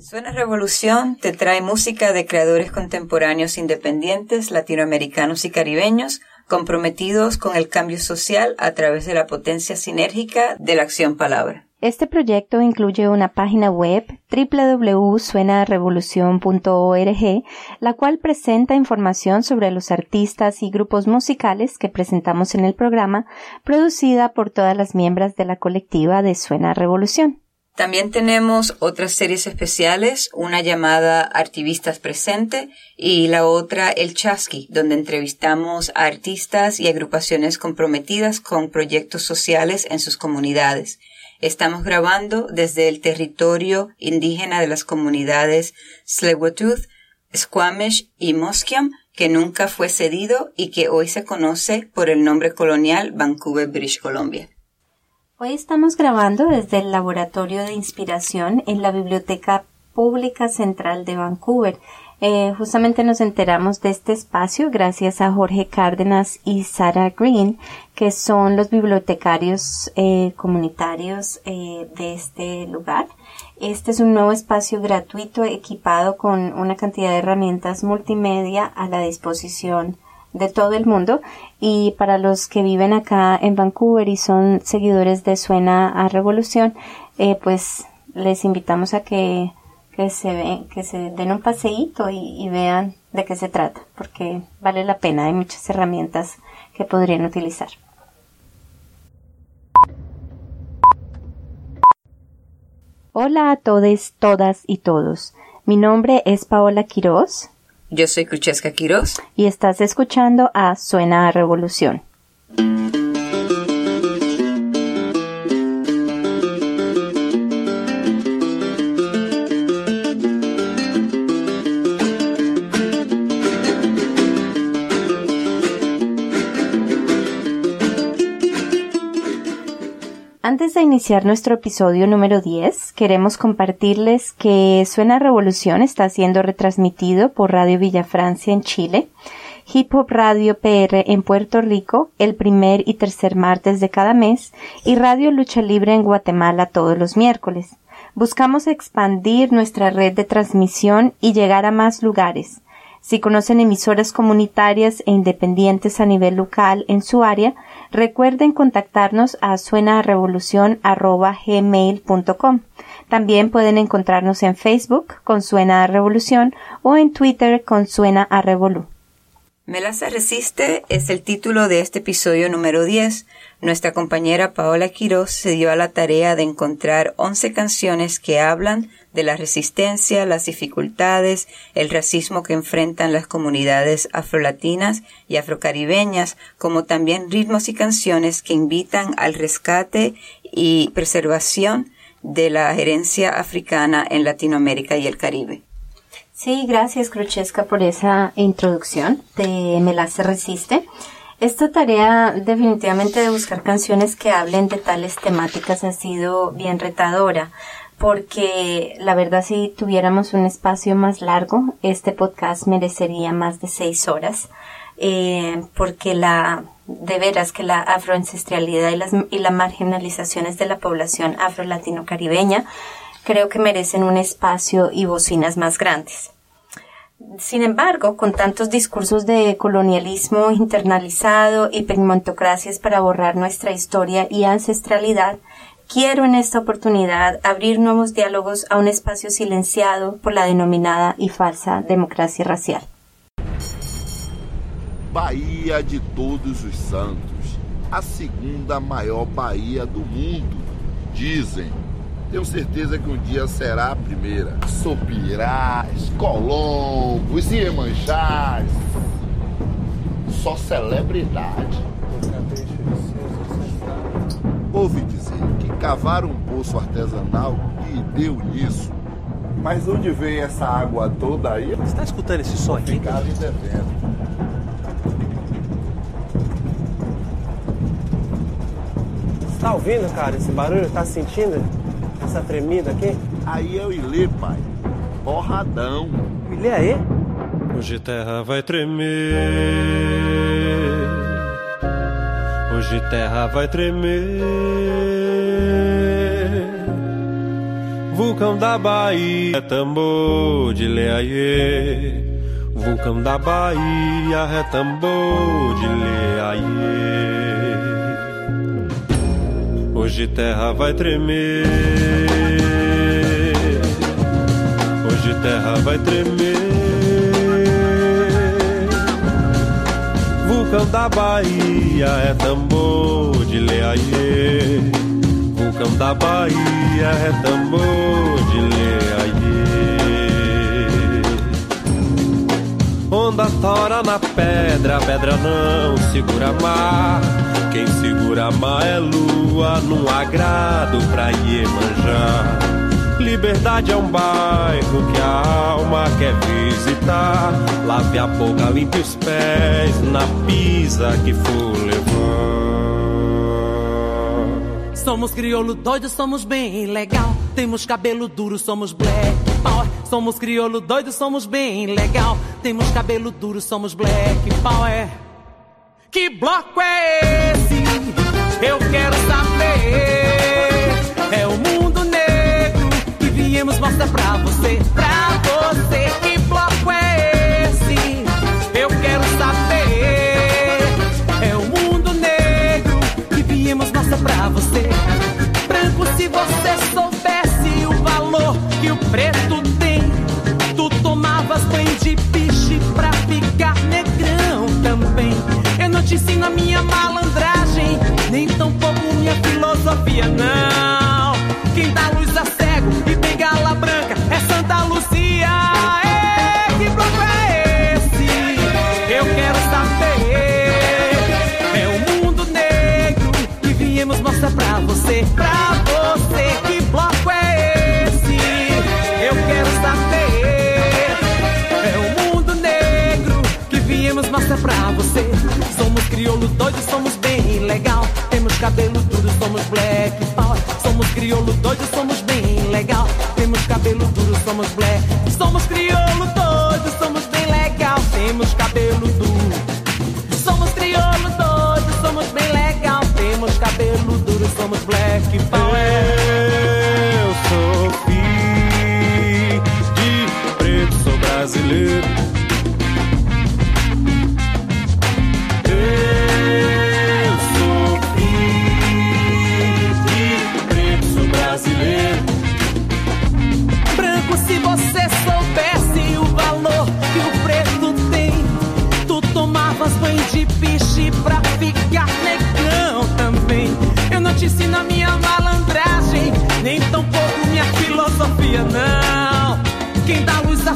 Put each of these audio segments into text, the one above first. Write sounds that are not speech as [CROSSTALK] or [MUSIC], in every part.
Suena Revolución te trae música de creadores contemporáneos independientes, latinoamericanos y caribeños, comprometidos con el cambio social a través de la potencia sinérgica de la acción palabra. Este proyecto incluye una página web www.suenarevolucion.org, la cual presenta información sobre los artistas y grupos musicales que presentamos en el programa, producida por todas las miembros de la colectiva de Suena Revolución. También tenemos otras series especiales, una llamada Artivistas Presente y la otra El Chasqui, donde entrevistamos a artistas y agrupaciones comprometidas con proyectos sociales en sus comunidades. Estamos grabando desde el territorio indígena de las comunidades tsleil Squamish y Musqueam, que nunca fue cedido y que hoy se conoce por el nombre colonial Vancouver, British Columbia. Hoy estamos grabando desde el Laboratorio de Inspiración en la Biblioteca Pública Central de Vancouver. Eh, justamente nos enteramos de este espacio gracias a Jorge Cárdenas y Sarah Green, que son los bibliotecarios eh, comunitarios eh, de este lugar. Este es un nuevo espacio gratuito equipado con una cantidad de herramientas multimedia a la disposición de todo el mundo y para los que viven acá en Vancouver y son seguidores de Suena a Revolución, pues les invitamos a que que se ven, que se den un paseíto y, vean de qué se trata, porque vale la pena, hay muchas herramientas que podrían utilizar. Hola a todos, todas y todos. Mi nombre es Paola Quiroz. Yo soy Cruchesca Quiroz. Y estás escuchando a Suena a Revolución. Antes de iniciar nuestro episodio número 10, queremos compartirles que Suena Revolución está siendo retransmitido por Radio Villa Francia en Chile, Hip Hop Radio PR en Puerto Rico el primer y tercer martes de cada mes y Radio Lucha Libre en Guatemala todos los miércoles. Buscamos expandir nuestra red de transmisión y llegar a más lugares. Si conocen emisoras comunitarias e independientes a nivel local en su área, recuerden contactarnos a suenarevolucion.gmail.com. También pueden encontrarnos en Facebook con Suena a Revolución o en Twitter con Suena a Revolu. Melaza Resiste es el título de este episodio número 10. Nuestra compañera Paola Quiroz se dio a la tarea de encontrar 11 canciones que hablan de la resistencia, las dificultades, el racismo que enfrentan las comunidades afrolatinas y afrocaribeñas, como también ritmos y canciones que invitan al rescate y preservación de la herencia africana en Latinoamérica y el Caribe. Sí, gracias Cruchesca por esa introducción de Me se resiste. Esta tarea definitivamente de buscar canciones que hablen de tales temáticas ha sido bien retadora, porque la verdad si tuviéramos un espacio más largo, este podcast merecería más de seis horas, eh, porque la de veras que la afroancestralidad y las y las marginalizaciones de la población afro-latino-caribeña creo que merecen un espacio y bocinas más grandes. Sin embargo, con tantos discursos de colonialismo internalizado y pigmentocracias para borrar nuestra historia y ancestralidad, quiero en esta oportunidad abrir nuevos diálogos a un espacio silenciado por la denominada y falsa democracia racial. Bahia de Todos os Santos, a segunda maior Bahia do mundo, dizem. Tenho certeza que um dia será a primeira. Sopirás, Colombos, Iemanjás. Só celebridade. Ouvi dizer que cavaram um poço artesanal e deu nisso. Mas onde veio essa água toda aí? Você está escutando esse som aqui? Ficar lhe devendo. Você está ouvindo, cara, esse barulho? Está sentindo? essa tremida aqui? Aí é o Ilê, pai. Porradão. O Ilê aí? Hoje terra vai tremer. Hoje terra vai tremer. Vulcão da Bahia tambor de leaiê. Vulcão da Bahia é tambor de leaiê. Hoje terra vai tremer. Hoje terra vai tremer. Vulcão da Bahia é tambor de leaiê. Vulcão da Bahia é tambor de leaiê. Onda tora na pedra, a pedra não segura mar. Quem segura mar é lua, num agrado pra Iemanjá. Liberdade é um bairro que a alma quer visitar. Lave a boca, limpe os pés na pisa que for levar. Somos crioulo doido, somos bem legal. Temos cabelo duro, somos black power. Somos crioulo doido, somos bem legal. Temos cabelo duro, somos black power. Que bloco é esse? Eu quero saber. É o que viemos mostrar pra você, pra você. Que bloco é esse? Eu quero saber. É o mundo negro que viemos mostrar pra você. Branco, se você soubesse o valor que o preto tem, tu tomavas banho de piche pra ficar negrão também. Eu não te ensino a minha malandragem, nem tampouco minha filosofia, não. Pra você. Somos crioulo doido, somos bem legal. Temos cabelo duro, somos black power. Somos crioulo doido, somos bem legal. Temos cabelo duro, somos black. Somos crioulo doido, somos bem legal. Temos cabelo duro. Somos crioulo doido, somos bem legal. Temos cabelo duro, somos black power. Eu sou filho de preto, sou brasileiro. Eu não te ensino a minha malandragem, nem tampouco minha filosofia, não. Quem dá luz a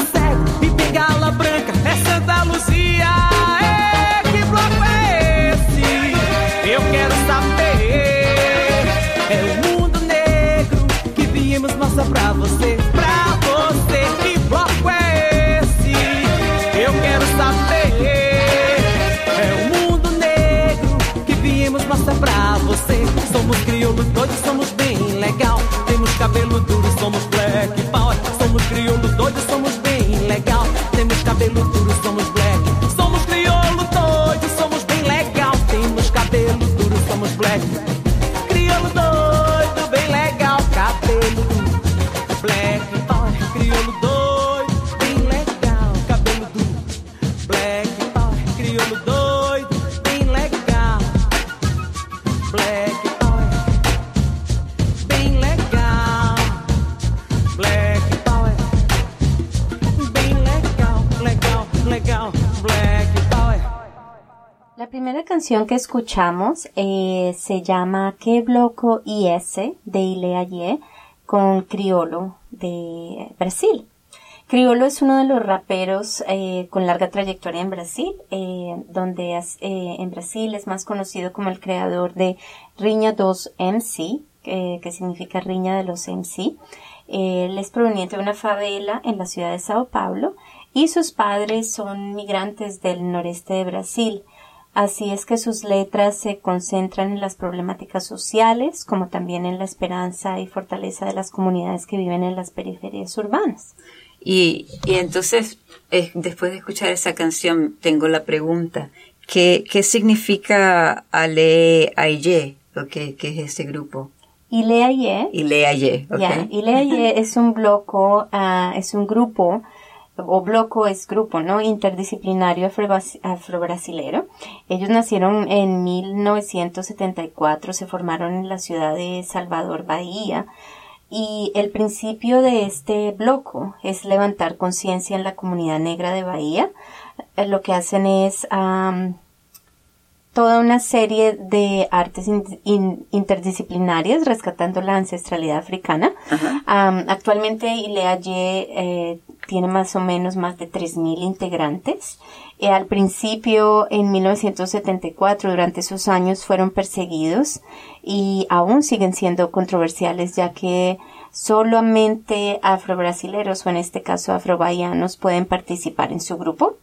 canción que escuchamos eh, se llama Que Bloco IS de Ileaye con Criolo de Brasil. Criolo es uno de los raperos eh, con larga trayectoria en Brasil, eh, donde en Brasil es más conocido como el creador de Riña 2 MC, que significa Riña de los MC. Él es proveniente de una favela en la ciudad de Sao Paulo y sus padres son migrantes del noreste de Brasil. Así es que sus letras se concentran en las problemáticas sociales, como también en la esperanza y fortaleza de las comunidades que viven en las periferias urbanas. Y, y entonces, eh, después de escuchar esa canción, tengo la pregunta. ¿Qué, qué significa Ale Aye? ¿O qué, qué es este grupo? Ileaye. Ileaye, ok. Ya, Ileaye es un bloco, ah, es un grupo, o bloco es grupo, ¿no? Interdisciplinario afro- afrobrasilero. Ellos nacieron en 1974, se formaron en la ciudad de Salvador, Bahía. Y el principio de este bloco es levantar conciencia en la comunidad negra de Bahía. Eh, Lo que hacen es am, toda una serie de artes in- in- interdisciplinarias rescatando la ancestralidad africana. Actualmente Ileaye eh, tiene más o menos más de 3.000 integrantes. Eh, al principio, en 1974, durante esos años fueron perseguidos y aún siguen siendo controversiales ya que solamente afrobrasileros o en este caso afrobahianos pueden participar en su grupo.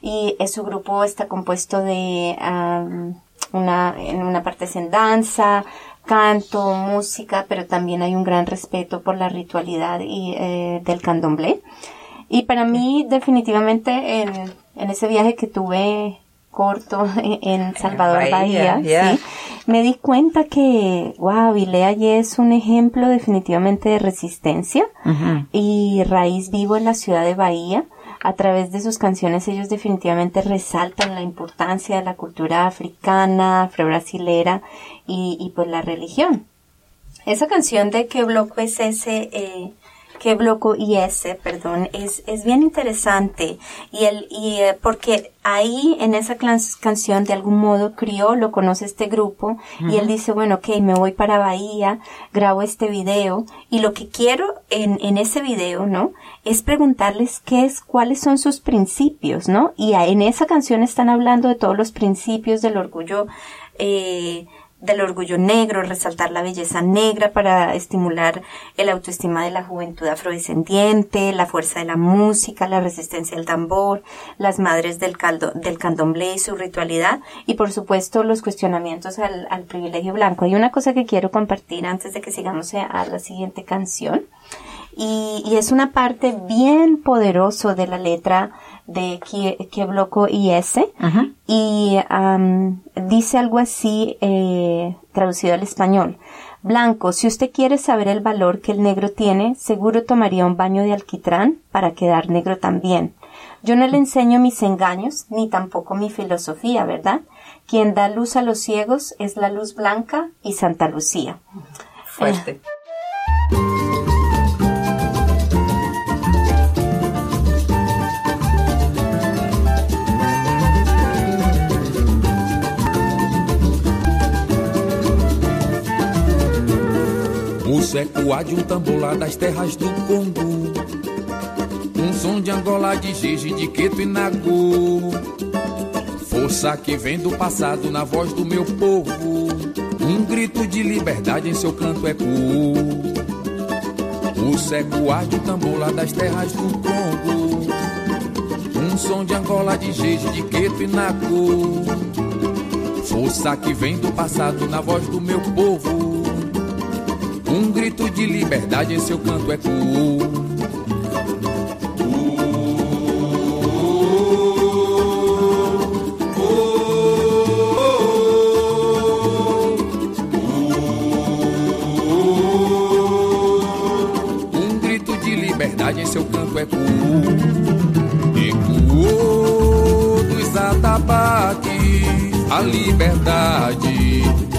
Y su grupo está compuesto de am, una en una parte es en danza canto música pero también hay un gran respeto por la ritualidad y eh, del candomblé. Y para mí definitivamente en, en ese viaje que tuve corto [LAUGHS] en, Salvador Bahía, sí, me di cuenta que, wow, Ileaye es un ejemplo definitivamente de resistencia y raíz vivo en la ciudad de Bahía. A través de sus canciones ellos definitivamente resaltan la importancia de la cultura africana, afro-brasilera y, y pues la religión. Esa canción de qué bloco es ese, eh, qué bloco IS, perdón, es, es bien interesante. Y el, y, eh, porque ahí en esa canción de algún modo crió, lo conoce este grupo, y él dice, bueno, ok, me voy para Bahía, grabo este video, y lo que quiero en, en ese video, ¿no? Es preguntarles qué es, cuáles son sus principios, ¿no? Y en esa canción están hablando de todos los principios del orgullo, eh, del orgullo negro, resaltar la belleza negra para estimular el autoestima de la juventud afrodescendiente, la fuerza de la música, la resistencia al tambor, las madres del, caldo, del candomblé y su ritualidad, y por supuesto los cuestionamientos al, privilegio blanco. Hay una cosa que quiero compartir antes de que sigamos a- la siguiente canción, y, y es una parte bien poderoso de la letra de bloco IS y am, dice algo así eh, traducido al español. Blanco, si usted quiere saber el valor que el negro tiene, seguro tomaría un baño de alquitrán para quedar negro también. Yo no le enseño mis engaños, ni tampoco mi filosofía, ¿verdad? Quien da luz a los ciegos es la luz blanca y Santa Lucía. Fuerte. O ecoar de um tambor das terras do Congo. Um som de Angola, de Gigi, de Queto e Nagô. Força que vem do passado na voz do meu povo. Um grito de liberdade em seu canto ecoou. O ecoar de um tambor das terras do Congo. Um som de Angola, de Gigi, de Queto e Nagô. Força que vem do passado na voz do meu povo. Um grito de liberdade em seu canto ecoou. Um grito de liberdade em seu canto ecoou. Ecoou dos atabaques a liberdade.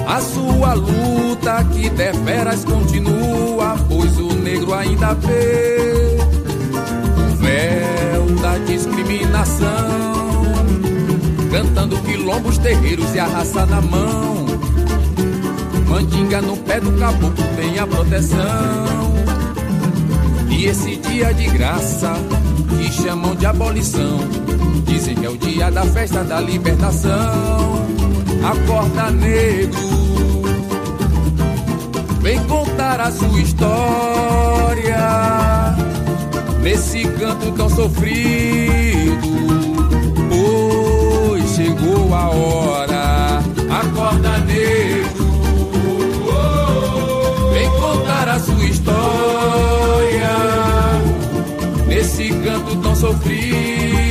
A sua luta que deveras continua, pois o negro ainda vê o véu da discriminação. Cantando quilombos, terreiros e a raça na mão. Mandinga no pé do caboclo tem a proteção. E esse dia de graça que chamam de abolição, dizem que é o dia da festa da libertação. Acorda negro, vem contar a sua história nesse canto tão sofrido. Pois chegou a hora, acorda negro, vem contar a sua história nesse canto tão sofrido.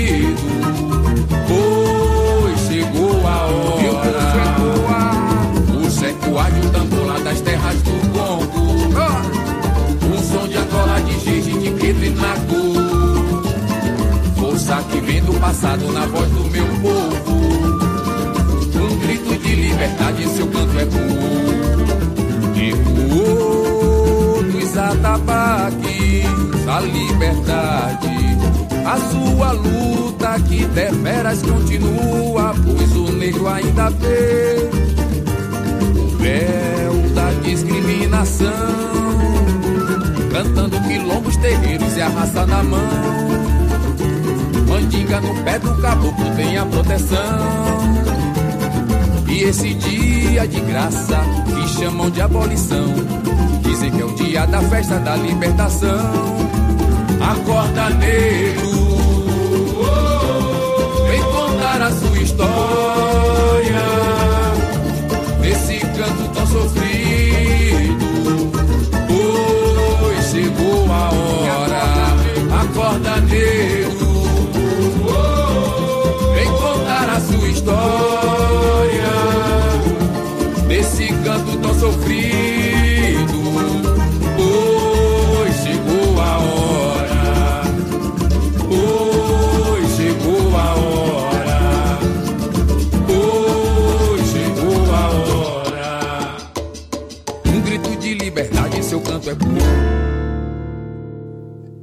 Enlaçado na voz do meu povo. Um grito de liberdade seu canto é. Ecoou dos atabaques a liberdade. A sua luta que deveras continua, pois o negro ainda vê o véu da discriminação. Cantando quilombos, terreiros e a raça na mão. Mandinga no pé do caboclo tem a proteção. E esse dia de graça que chamam de abolição, dizem que é o dia da festa da libertação. Acorda negro, vem contar a sua história. Nesse canto tão sofrido, pois chegou a hora. Acorda negro, sofrido, pois chegou a hora. Pois chegou a hora. Pois chegou a hora. Um grito de liberdade seu canto é puro.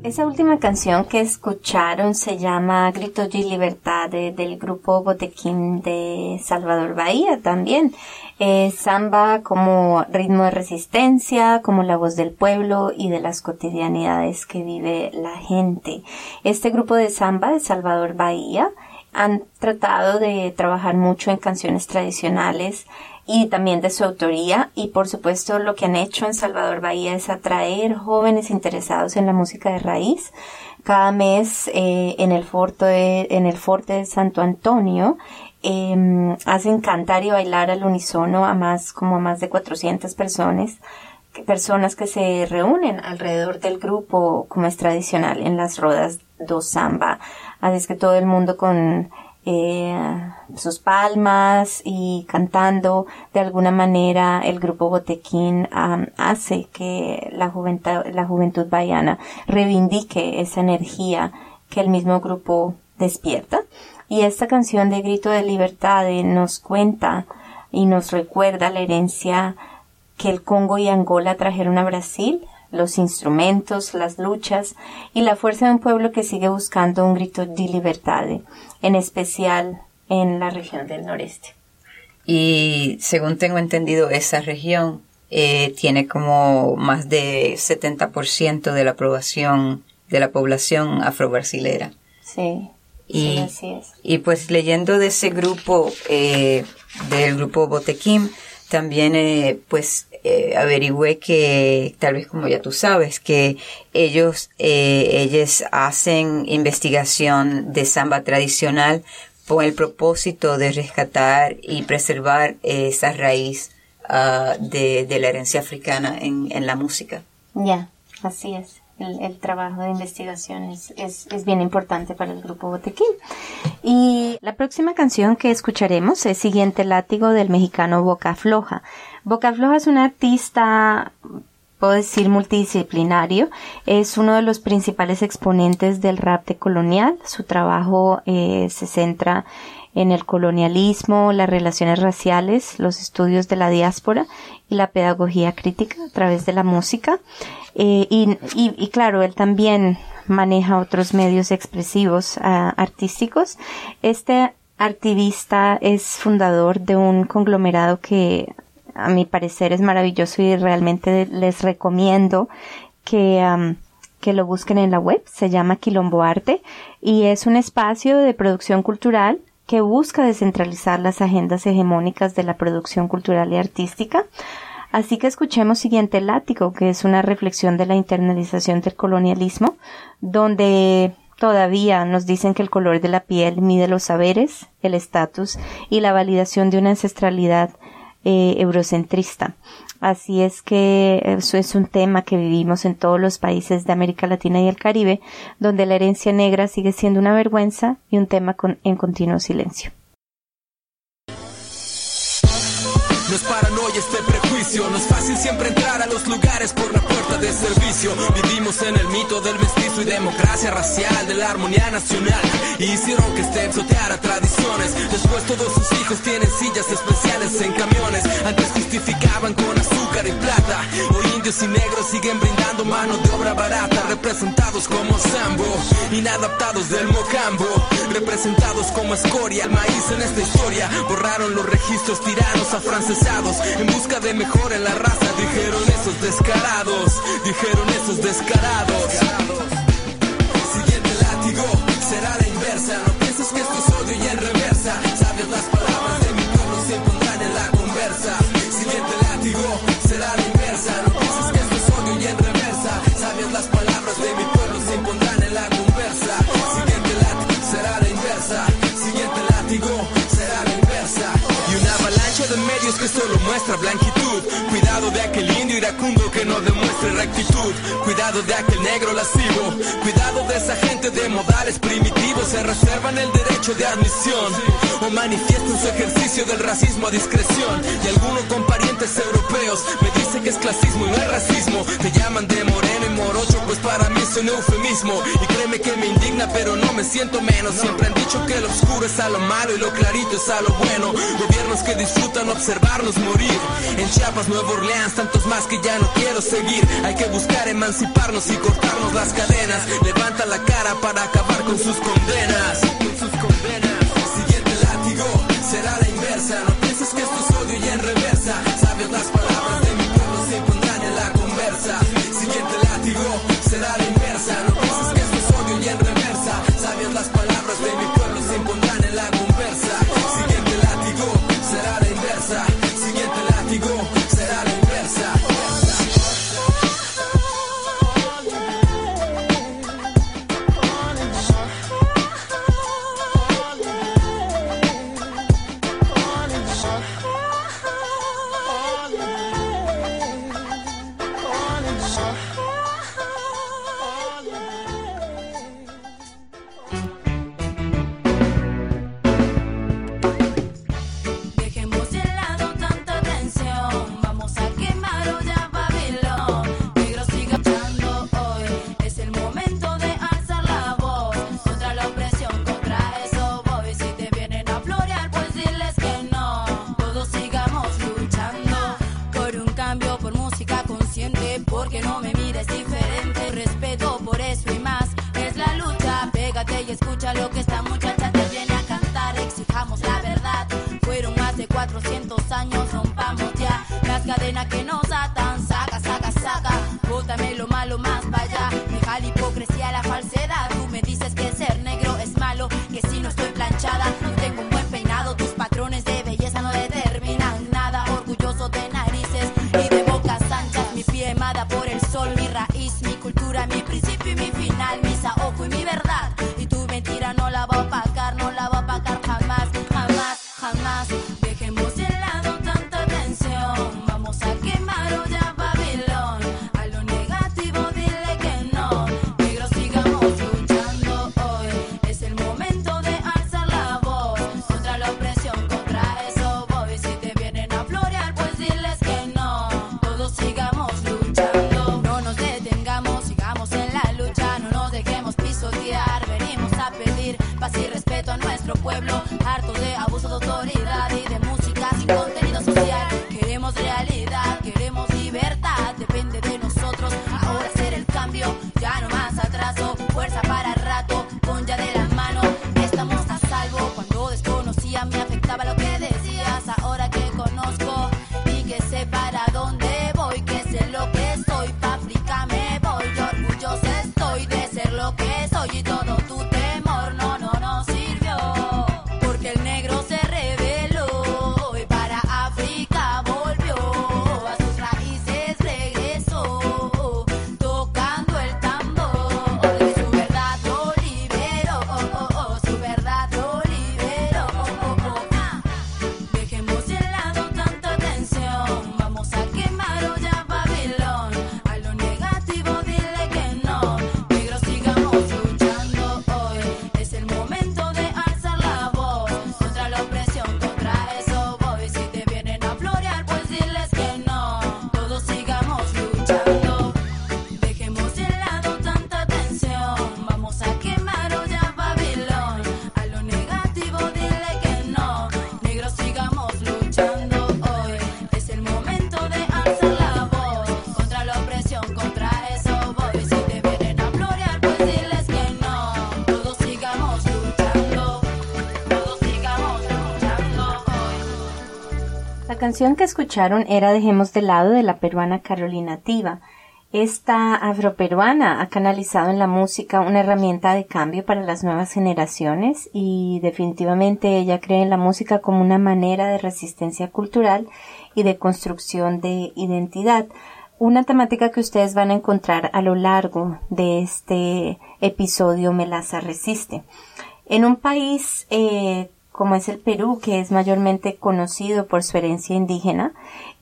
Esa última canción que escucharon se llama Gritos de Libertad de- del grupo Botequín de Salvador Bahía también. Eh, samba como ritmo de resistencia, como la voz del pueblo y de las cotidianidades que vive la gente. Este grupo de samba de Salvador Bahía han tratado de trabajar mucho en canciones tradicionales y también de su autoría y por supuesto lo que han hecho en Salvador Bahía es atraer jóvenes interesados en la música de raíz. Cada mes eh, en el forte de, en el forte de Santo Antonio em, hacen cantar y bailar al unísono a más como a más de 400 personas personas que se reúnen alrededor del grupo como es tradicional en las rodas do samba. Así es que todo el mundo con eh, sus palmas y cantando de alguna manera el grupo Botequín am, hace que la juventud, la juventud baiana reivindique esa energía que el mismo grupo despierta. Y esta canción de Grito de Libertad eh, nos cuenta y nos recuerda la herencia que el Congo y Angola trajeron a Brasil, los instrumentos, las luchas y la fuerza de un pueblo que sigue buscando un grito de libertad, en especial en la región del noreste. Y según tengo entendido, esa región eh, tiene como más de 70% de la población, de la población afrobrasilera. Sí, Y, sí, así es. y pues leyendo de ese grupo, eh, del grupo Botequín, también eh, pues eh, averigüé que, tal vez como ya tú sabes, que ellos, eh, ellos hacen investigación de samba tradicional con el propósito de rescatar y preservar esa raíz ah, de, de la herencia africana en, en la música. Ya, así es. El, el trabajo de investigación es, es, es bien importante para el grupo Botequín. Y la próxima canción que escucharemos es Siguiente Látigo del mexicano Boca Floja. Boca Floja es un artista, puedo decir, multidisciplinario. Es uno de los principales exponentes del rap de colonial. Su trabajo eh, se centra en el colonialismo, las relaciones raciales, los estudios de la diáspora y la pedagogía crítica a través de la música. Eh, y, y, y, claro, él también maneja otros medios expresivos uh, artísticos. Este activista es fundador de un conglomerado que a mi parecer es maravilloso y realmente les recomiendo que que lo busquen en la web, se llama Quilombo Arte y es un espacio de producción cultural que busca descentralizar las agendas hegemónicas de la producción cultural y artística. Así que escuchemos siguiente látigo, que es una reflexión de la internalización del colonialismo, donde todavía nos dicen que el color de la piel mide los saberes, el estatus y la validación de una ancestralidad eh, eurocentrista. Así es que eso es un tema que vivimos en todos los países de América Latina y el Caribe, donde la herencia negra sigue siendo una vergüenza y un tema en continuo silencio. No es fácil siempre entrar a los lugares por la puerta de servicio. Vivimos en el mito del mestizo y democracia racial, de la armonía nacional. Y hicieron que este a tradiciones. Después todos sus hijos tienen sillas especiales en camiones. Antes justificaban con azúcar y plata. Hoy indios y negros siguen brindando mano de obra barata. Representados como Sambo, inadaptados del mocambo. Representados como escoria, el maíz en esta historia. Borraron los registros tiranos afrancesados. En busca de mejor en la raza, dijeron esos descarados. Dijeron esos descarados. Siguiente látigo será la inversa. No de medios que solo muestra blanquitud. Cuidado de aquel indio iracundo que no demuestre rectitud. Cuidado de aquel negro lascivo. Cuidado de esa gente de modales primitivos. Se reservan el derecho de admisión. O manifiestan su ejercicio del racismo a discreción. Y alguno con parientes europeos me dice que es clasismo y no es racismo. Te llaman de moreno y morocho, pues para mí es un eufemismo. Y créeme que me indigna, pero no me siento menos. Siempre han dicho que lo oscuro es a lo malo y lo clarito es a lo bueno. Gobiernos que disfrutan morir. En Chiapas, Nueva Orleans, tantos más que ya no quiero seguir. Hay que buscar emanciparnos y cortarnos las cadenas. Levanta la cara para acabar con sus condenas. Condenas. Siguiente látigo será la inversa. No pienses que esto es odio y en reversa. Canción que escucharon era Dejemos de lado de la peruana Carolina Tiva. Esta afroperuana ha canalizado en la música una herramienta de cambio para las nuevas generaciones y definitivamente ella cree en la música como una manera de resistencia cultural y de construcción de identidad. Una temática que ustedes van a encontrar a lo largo de este episodio Melaza Resiste. En un país eh, como es el Perú, que es mayormente conocido por su herencia indígena,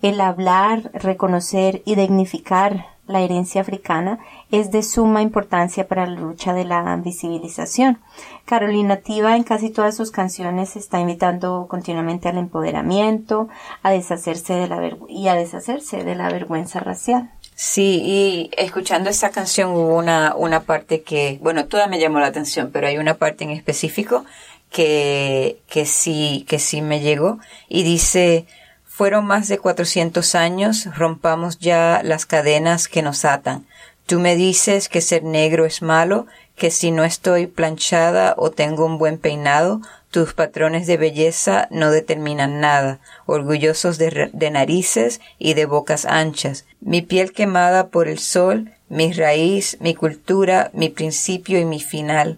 el hablar, reconocer y dignificar la herencia africana es de suma importancia para la lucha de la visibilización. Carolina Tiva en casi todas sus canciones está invitando continuamente al empoderamiento, a deshacerse de la y a deshacerse de la vergüenza racial. Sí, y escuchando esa canción hubo una, una parte que, bueno, toda me llamó la atención, pero hay una parte en específico que, que sí, que sí me llegó y dice, fueron más de 400 años, rompamos ya las cadenas que nos atan. Tú me dices que ser negro es malo, que si no estoy planchada o tengo un buen peinado, tus patrones de belleza no determinan nada, orgullosos de, de, narices y de bocas anchas. Mi piel quemada por el sol, mi raíz, mi cultura, mi principio y mi final.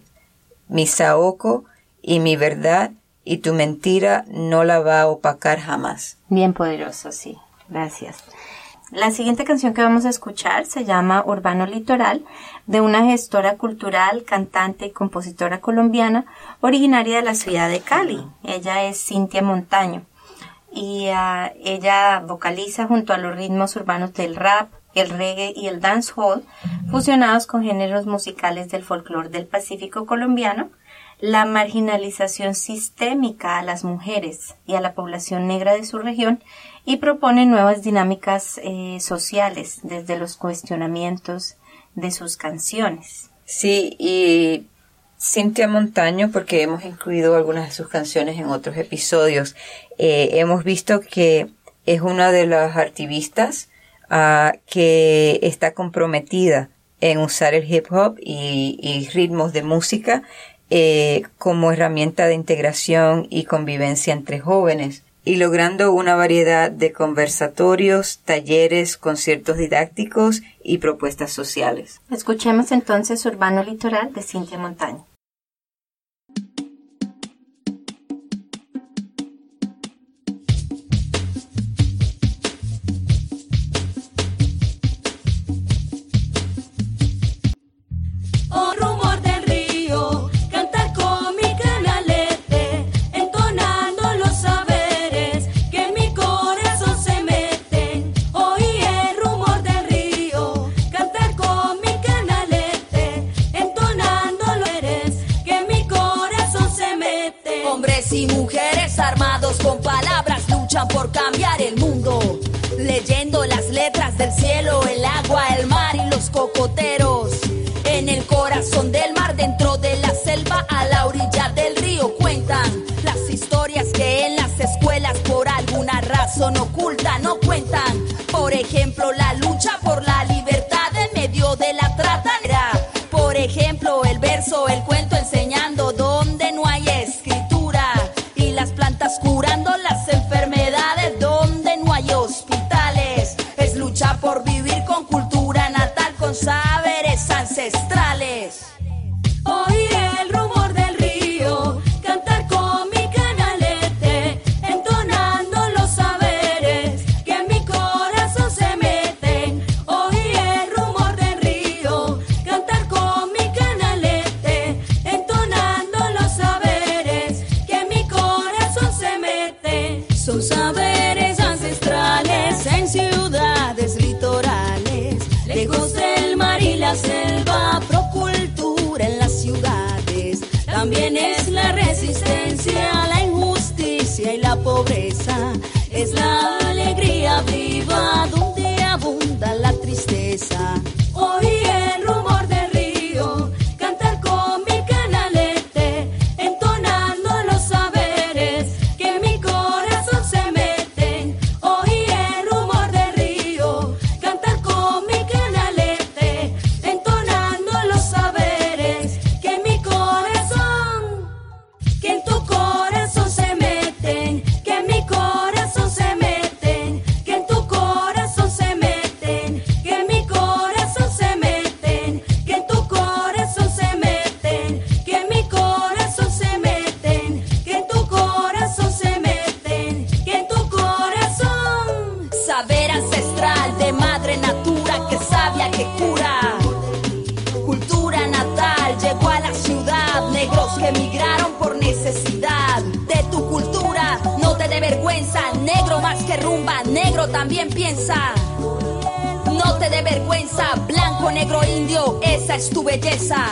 Mi saoco, y mi verdad y tu mentira no la va a opacar jamás. Bien poderoso, sí. Gracias. La siguiente canción que vamos a escuchar se llama Urbano Litoral, de una gestora cultural, cantante y compositora colombiana, originaria de la ciudad de Cali. Ella es Cintia Montaño y uh, ella vocaliza junto a los ritmos urbanos del rap, el reggae y el dancehall, fusionados con géneros musicales del folclore del Pacífico colombiano, la marginalización sistémica a las mujeres y a la población negra de su región y propone nuevas dinámicas eh, sociales desde los cuestionamientos de sus canciones. Sí, y Cintia Montaño, porque hemos incluido algunas de sus canciones en otros episodios, eh, hemos visto que es una de las activistas uh, que está comprometida en usar el hip hop y ritmos de música eh, como herramienta de integración y convivencia entre jóvenes y logrando una variedad de conversatorios, talleres, conciertos didácticos y propuestas sociales. Escuchemos entonces Urbano Litoral de Cintia Montaña. Piensa. No te dé vergüenza, blanco, negro, indio, esa es tu belleza.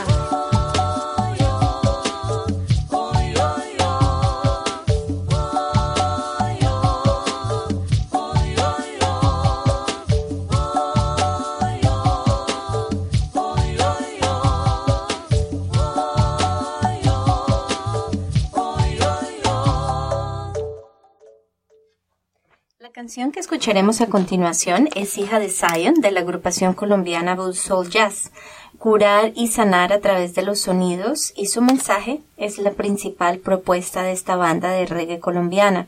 Canción que escucharemos a continuación es Hija de Zion de la agrupación colombiana Blue Soul Jazz. Curar y sanar a través de los sonidos y su mensaje es la principal propuesta de esta banda de reggae colombiana.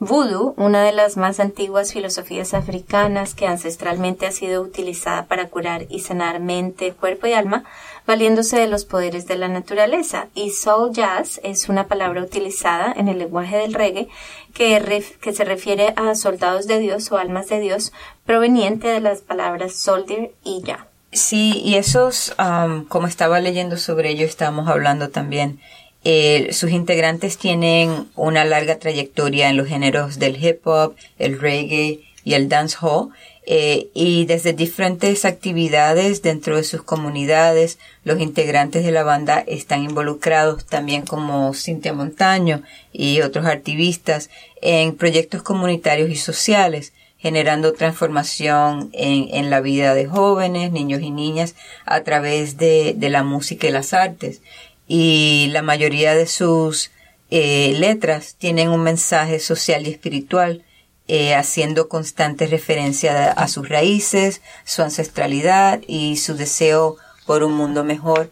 Voodoo, una de las más antiguas filosofías africanas que ancestralmente ha sido utilizada para curar y sanar mente, cuerpo y alma, valiéndose de los poderes de la naturaleza, y soul jazz es una palabra utilizada en el lenguaje del reggae que, ref- que se refiere a soldados de Dios o almas de Dios, proveniente de las palabras soldier y ya. Sí, y esos, am, como estaba leyendo sobre ello, estábamos hablando también. eh, sus integrantes tienen una larga trayectoria en los géneros del hip hop, el reggae y el dancehall, eh, y desde diferentes actividades dentro de sus comunidades, los integrantes de la banda están involucrados también como Cintia Montaño y otros activistas en proyectos comunitarios y sociales generando transformación en, la vida de jóvenes, niños y niñas a través de, de la música y las artes. Y la mayoría de sus eh, letras tienen un mensaje social y espiritual, eh, haciendo constante referencia a, a sus raíces, su ancestralidad y su deseo por un mundo mejor.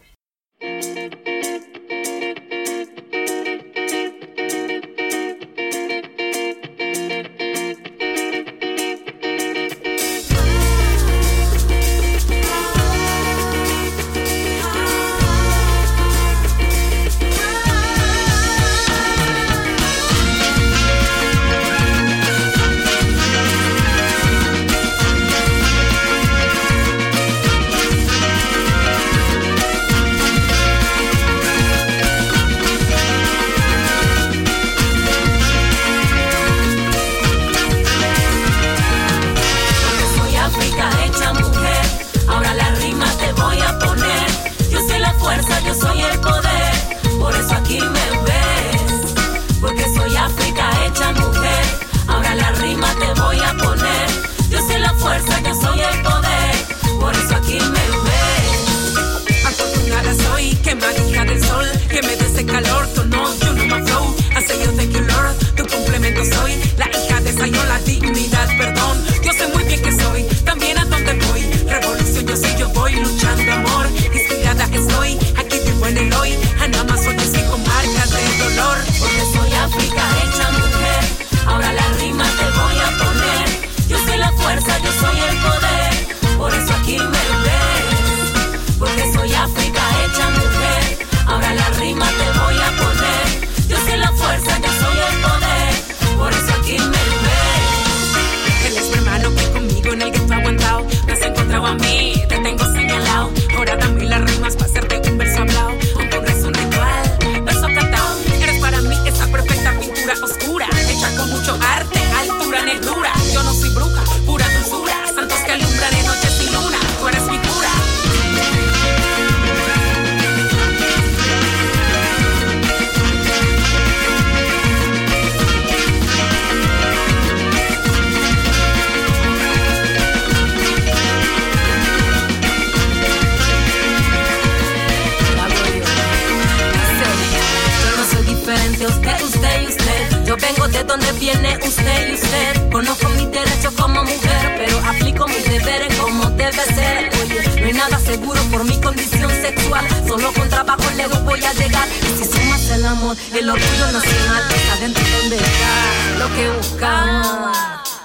Nada seguro por mi condición sexual. Solo con trabajo luego voy a llegar. Y si sumas el amor, el orgullo nacional está dentro donde está lo que buscamos.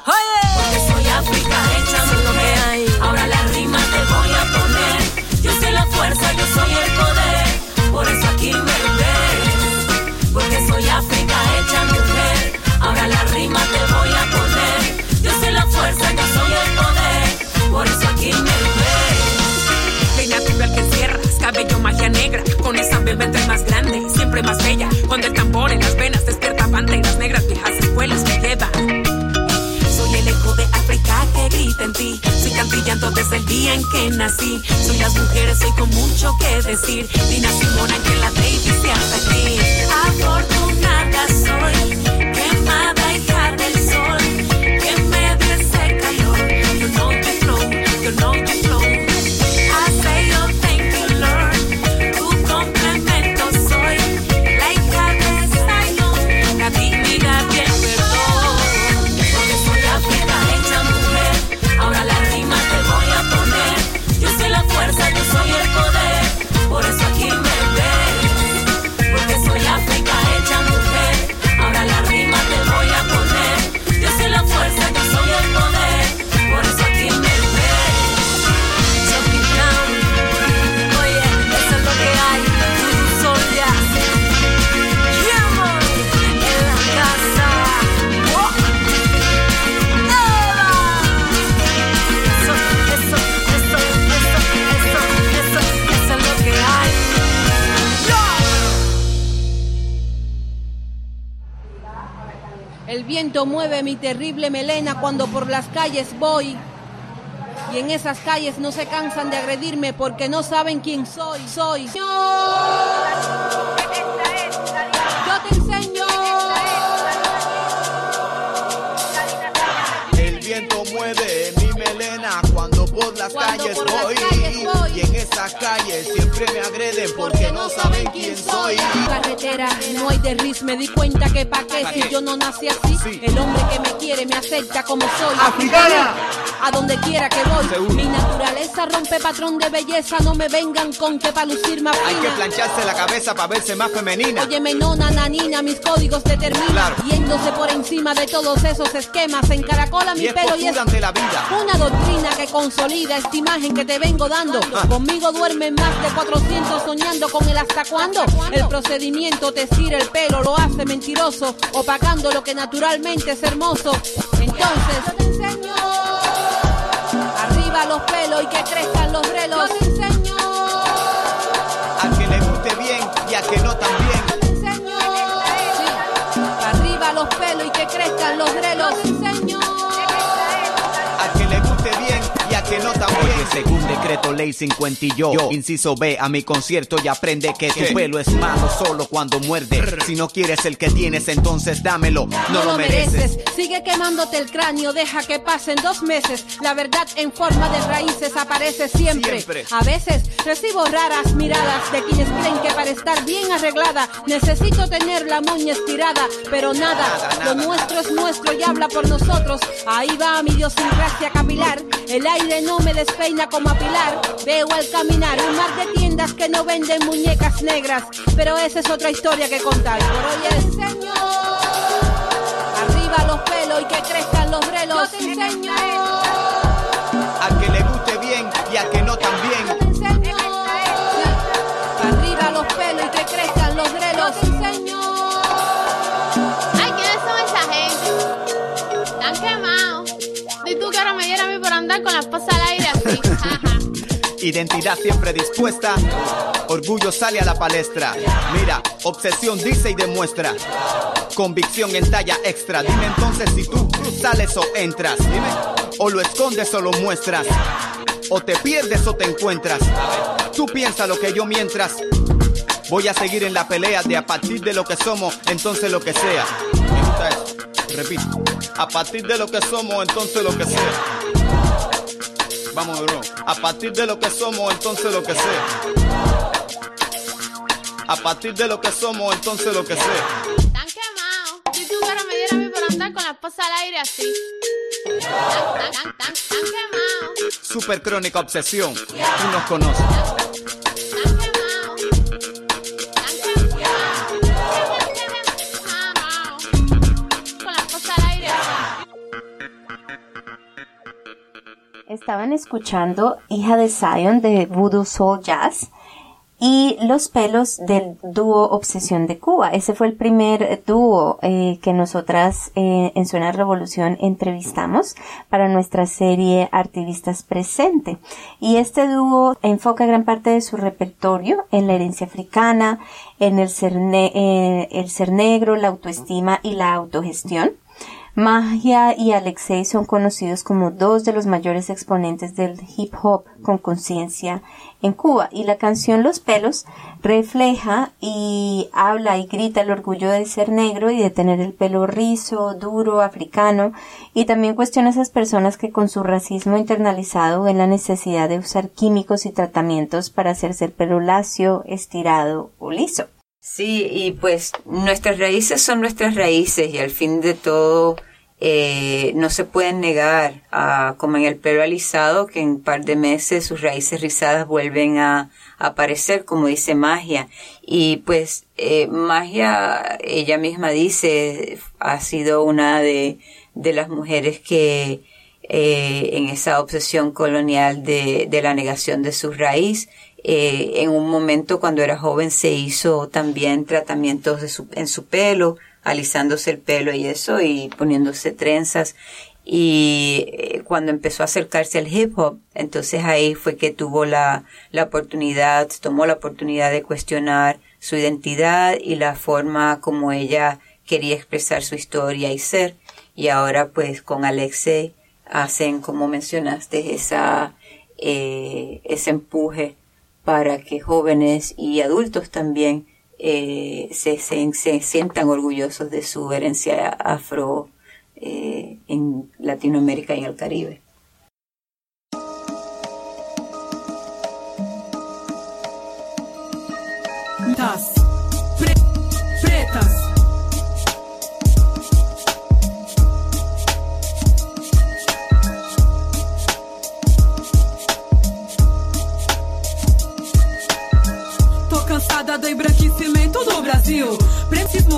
Oye, porque soy África hecha mujer. Ahora la rima te voy a poner. Yo soy la fuerza, yo soy el poder. Por eso aquí me ves. Porque soy África hecha mujer. Ahora la rima te voy a poner. Yo soy la fuerza, yo soy cabello magia negra. Con esa bebé entre más grande, siempre más bella. Cuando el tambor en las venas despierta banderas negras, viejas escuelas que llevan. Soy el eco de África que grita en ti. Soy cantillando desde el día en que nací. Soy las mujeres, soy con mucho que decir. Dina Simona, que la baby se hasta aquí. Afortunada soy. Viento mueve mi terrible melena cuando por las calles voy. Y en esas calles no se cansan de agredirme porque no saben quién soy. Soy. Yo te enseño. El viento mueve mi melena cuando por las Cuando calles por voy. Esas calles siempre me agreden porque no saben quién soy. Carretera, no hay derriz, me di cuenta que pa' qué si yo no nací así. El hombre que me quiere me acepta como soy. ¡Africana! A donde quiera que voy, mi naturaleza rompe patrón de belleza. No me vengan con que pa' lucir más Hay que plancharse la cabeza para verse más femenina. Oye, menona, nanina, mis códigos determinan. Claro. Yéndose por encima de todos esos esquemas, encaracola mi Y pelo y es la vida. una doctrina que consolida esta imagen que te vengo dando. Ah. Conmigo duermen más de 400 soñando con el hasta cuándo. El procedimiento te estira el pelo, lo hace mentiroso, opacando lo que naturalmente es hermoso. Entonces, yo te enseño. Arriba los pelos y que crezcan los relos. Yo te enseño. A que le guste bien y a que no también. enseño. Sí. Arriba los pelos y que crezcan los. Te enseño. A que le guste bien y a que no también. Según decreto ley 50 y yo, inciso B a mi concierto y aprende que tu pelo es malo solo cuando muerde. Si no quieres el que tienes, entonces dámelo. No, lo mereces. Sigue quemándote el cráneo, deja que pasen dos meses. La verdad en forma de raíces aparece siempre. Siempre. A veces recibo raras miradas de quienes creen que para estar bien arreglada necesito tener la moña estirada, pero nada, Nada, nada, lo nuestro es nuestro y habla por nosotros. Ahí va mi idiosincrasia capilar. El aire no me como a pilar. Veo al caminar un mar de tiendas que no venden muñecas negras, pero esa es otra historia que contar. Por hoy es señor. Arriba los pelos y que crezcan los brelos. Yo te enseño. A que le guste bien y a que no también. Yo te enseño. Arriba los pelos y que crezcan los grelos. Yo te enseño. Ay, ¿quiénes son esa gente? Están quemados. Si tú que ahora me diera a mí por andar con la esposa al aire. [LAUGHS] Identidad siempre dispuesta. Orgullo sale a la palestra. Mira, obsesión dice y demuestra. Convicción en talla extra. Dime entonces si tú sales o entras. Dime. O lo escondes o lo muestras. O te pierdes o te encuentras. Tú piensa lo que yo mientras. Voy a seguir en la pelea de a partir de lo que somos, entonces lo que sea. Repito. A partir de lo que somos, entonces lo que sea. Vamos, bro. A partir de lo que somos, entonces lo que sea. A partir de lo que somos, entonces lo que sea. Están quemados. Si tú ahora me diera a mí por andar con la esposa al aire así. Están, están, están, están, quemados. Super crónica obsesión. Tú nos conoces. Estaban escuchando Hija de Zion de Voodoo Soul Jazz y Los Pelos del dúo Obsesión de Cuba. Ese fue el primer dúo eh, que nosotras eh, en Suena Revolución entrevistamos para nuestra serie Artivistas Presente. Y este dúo enfoca gran parte de su repertorio en la herencia africana, en el ser, ne- eh, el ser negro, la autoestima y la autogestión Magia y Alexei son conocidos como dos de los mayores exponentes del hip hop con conciencia en Cuba y la canción Los pelos refleja y habla y grita el orgullo de ser negro y de tener el pelo rizo, duro, africano y también cuestiona a esas personas que con su racismo internalizado ven la necesidad de usar químicos y tratamientos para hacerse el pelo lacio, estirado o liso. Sí, y pues nuestras raíces son nuestras raíces y al fin de todo eh, no se pueden negar, como en el pelo alisado, que en un par de meses sus raíces rizadas vuelven a, a aparecer, como dice Magia. Y pues eh, Magia, ella misma dice, ha sido una de, de las mujeres que eh, en esa obsesión colonial de, de la negación de su raíz, eh, en un momento cuando era joven se hizo también tratamientos en su pelo, alisándose el pelo y eso y poniéndose trenzas. Y eh, cuando empezó a acercarse al hip hop, entonces ahí fue que tuvo la, la oportunidad, tomó la oportunidad de cuestionar su identidad y la forma como ella quería expresar su historia y ser. Y ahora pues con Alexei hacen, como mencionaste, esa, eh, ese empuje para que jóvenes y adultos también eh, se, se, se, sientan orgullosos de su herencia afro eh, en Latinoamérica y el Caribe.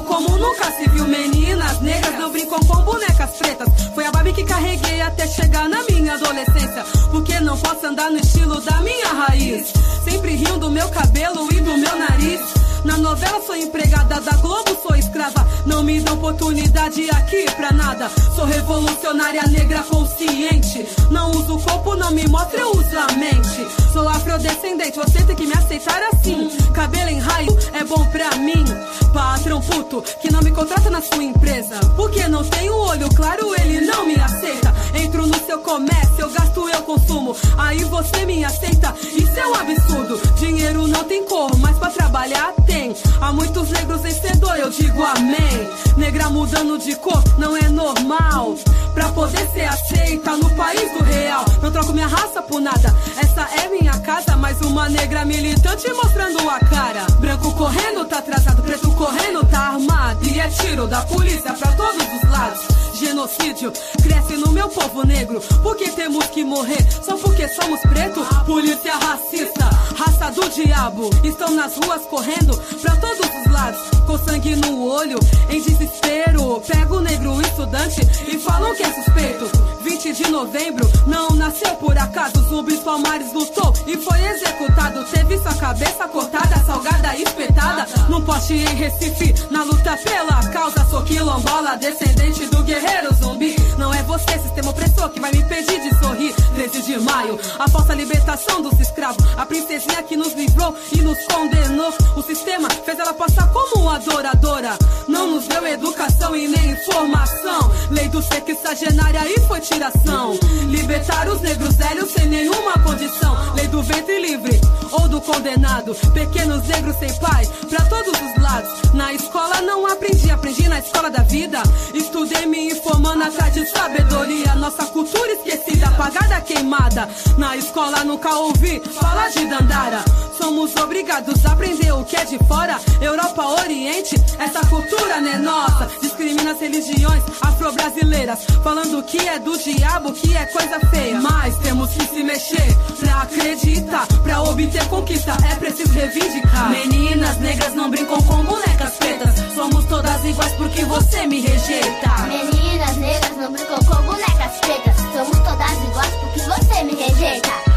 Como nunca se viu. Meninas negras não brincam com bonecas pretas. Foi a Barbie que carreguei até chegar na minha adolescência. Porque não posso andar no estilo da minha raiz. Sempre rindo do meu cabelo e do meu nariz. Na novela sou empregada da Globo, sou escrava. Não me dão oportunidade aqui pra nada. Sou revolucionária negra consciente. Não uso o corpo, não me mostra, eu uso a mente. Sou afrodescendente, você tem que me aceitar assim. Cabelo em raio é bom pra mim. Patrão puto que não me contrata na sua empresa. Porque não tenho olho claro, ele não me aceita. Entro no seu comércio, eu gasto, eu consumo. Aí você me aceita, isso é um absurdo. Dinheiro não tem cor, mas pra trabalhar tem. Há muitos negros vencedor, eu digo amém. Negra mudando de cor não é normal. Pra poder ser aceita no país do real. Não troco minha raça por nada. Essa é minha casa, mais uma negra militante mostrando a cara. Branco correndo tá atrasado, preto correndo tá armado. E é tiro da polícia pra todos os lados. Genocídio cresce no meu povo negro. Porque temos que morrer só porque somos pretos? Polícia racista, raça do diabo. Estão nas ruas correndo pra todos os lados. Com sangue no olho, em desespero. Pego o negro estudante e falam que é suspeito. 20 de novembro, não nasceu por acaso. Zumbi Palmares lutou e foi executado. Teve sua cabeça cortada, salgada e espetada. Num poste em Recife, na luta pela causa. Sou quilombola, descendente do guerreiro zumbi. Não é você, sistema opressor, que vai me impedir de sorrir. 13 de maio, a falsa libertação dos escravos. A princesinha que nos livrou e nos condenou. O sistema fez ela passar como adoradora. Não nos deu educação e nem informação. Lei do sexagenária e foi tiração. Libertar os negros velhos sem nenhuma condição. Lei do ventre livre ou do condenado. Pequenos negros sem pai, pra todos os lados. Na escola não aprendi, aprendi na escola da vida. Estudei me informando atrás de sabedoria. Nossa cultura esquecida, apagada, queimada. Na escola nunca ouvi falar de Dandara. Somos obrigados a aprender o que é de fora. Europa, Oriente, essa cultura não é nossa. Discrimina as religiões afro-brasileiras. Falando que é do diabo, que é coisa feia. Mas temos que se mexer pra acreditar. Pra obter conquista, é preciso reivindicar. Meninas negras não brincam com bonecas pretas. Somos todas iguais porque você me rejeita. Meninas negras não brincam com bonecas pretas. Somos todas iguais porque você me rejeita.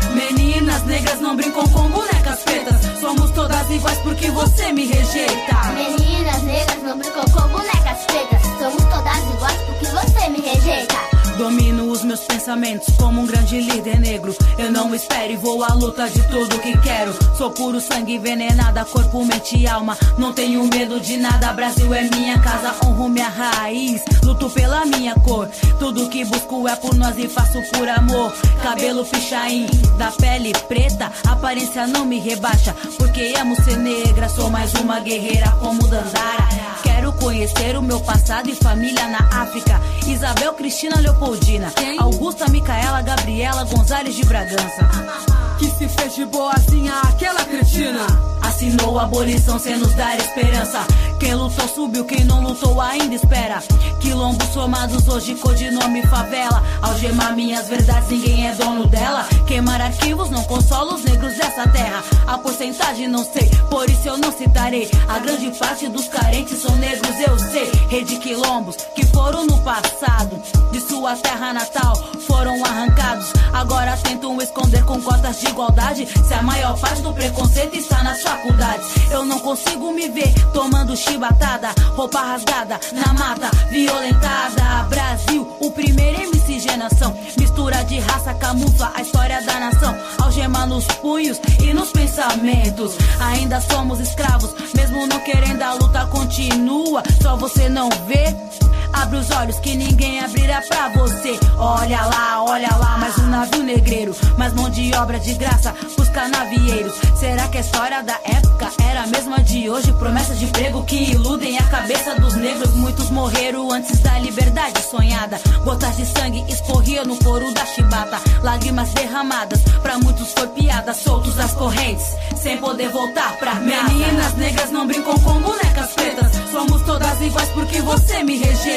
Meninas negras não brincam com bonecas pretas. Somos todas iguais porque você me rejeita. Meninas negras não brincam com bonecas pretas. Somos todas iguais porque você me rejeita. Domino os meus pensamentos como um grande líder negro. Eu não espero e vou à luta de tudo que quero. Sou puro sangue envenenada, corpo, mente e alma. Não tenho medo de nada. Brasil é minha casa, honro minha raiz. Luto pela minha cor. Tudo que busco é por nós e faço por amor. Cabelo pichain, da pele preta. Aparência não me rebaixa, porque amo ser negra. Sou mais uma guerreira como Dandara. Quero conhecer o meu passado e família na África. Isabel Cristina Leopoldina. Augusta Micaela Gabriela Gonzalez de Bragança. Que se fez de boazinha aquela cretina. Assinou a abolição sem nos dar esperança. Quem lutou subiu, quem não lutou ainda espera. Quilombos somados hoje codinome favela. Algemar minhas verdades, ninguém é dono dela. Queimar arquivos não consola os negros dessa terra. A porcentagem não sei, por isso eu não citarei. A grande parte dos carentes são negros, eu sei. Rede quilombos que foram no passado. De sua terra natal foram arrancados. Agora tentam esconder com cotas de igualdade. Se a maior parte do preconceito está nas faculdades. Eu não consigo me ver tomando chibatada. Roupa rasgada na mata, violentada. Brasil, o primeiro miscigenação. Mistura de raça camufla a história da nação. Algema nos punhos e nos pensamentos. Ainda somos escravos, mesmo não querendo a luta continua. Só você não vê. Abre os olhos que ninguém abrirá pra você. Olha lá, olha lá, mais um navio negreiro. Mais mão de obra de graça pros canavieiros. Será que a história da época era a mesma de hoje? Promessas de emprego que iludem a cabeça dos negros. Muitos morreram antes da liberdade sonhada. Gotas de sangue escorriam no couro da chibata. Lágrimas derramadas, pra muitos foi piada. Soltos das correntes, sem poder voltar pra Meninas negras não brincam com bonecas pretas. Somos todas iguais porque você me rejeita.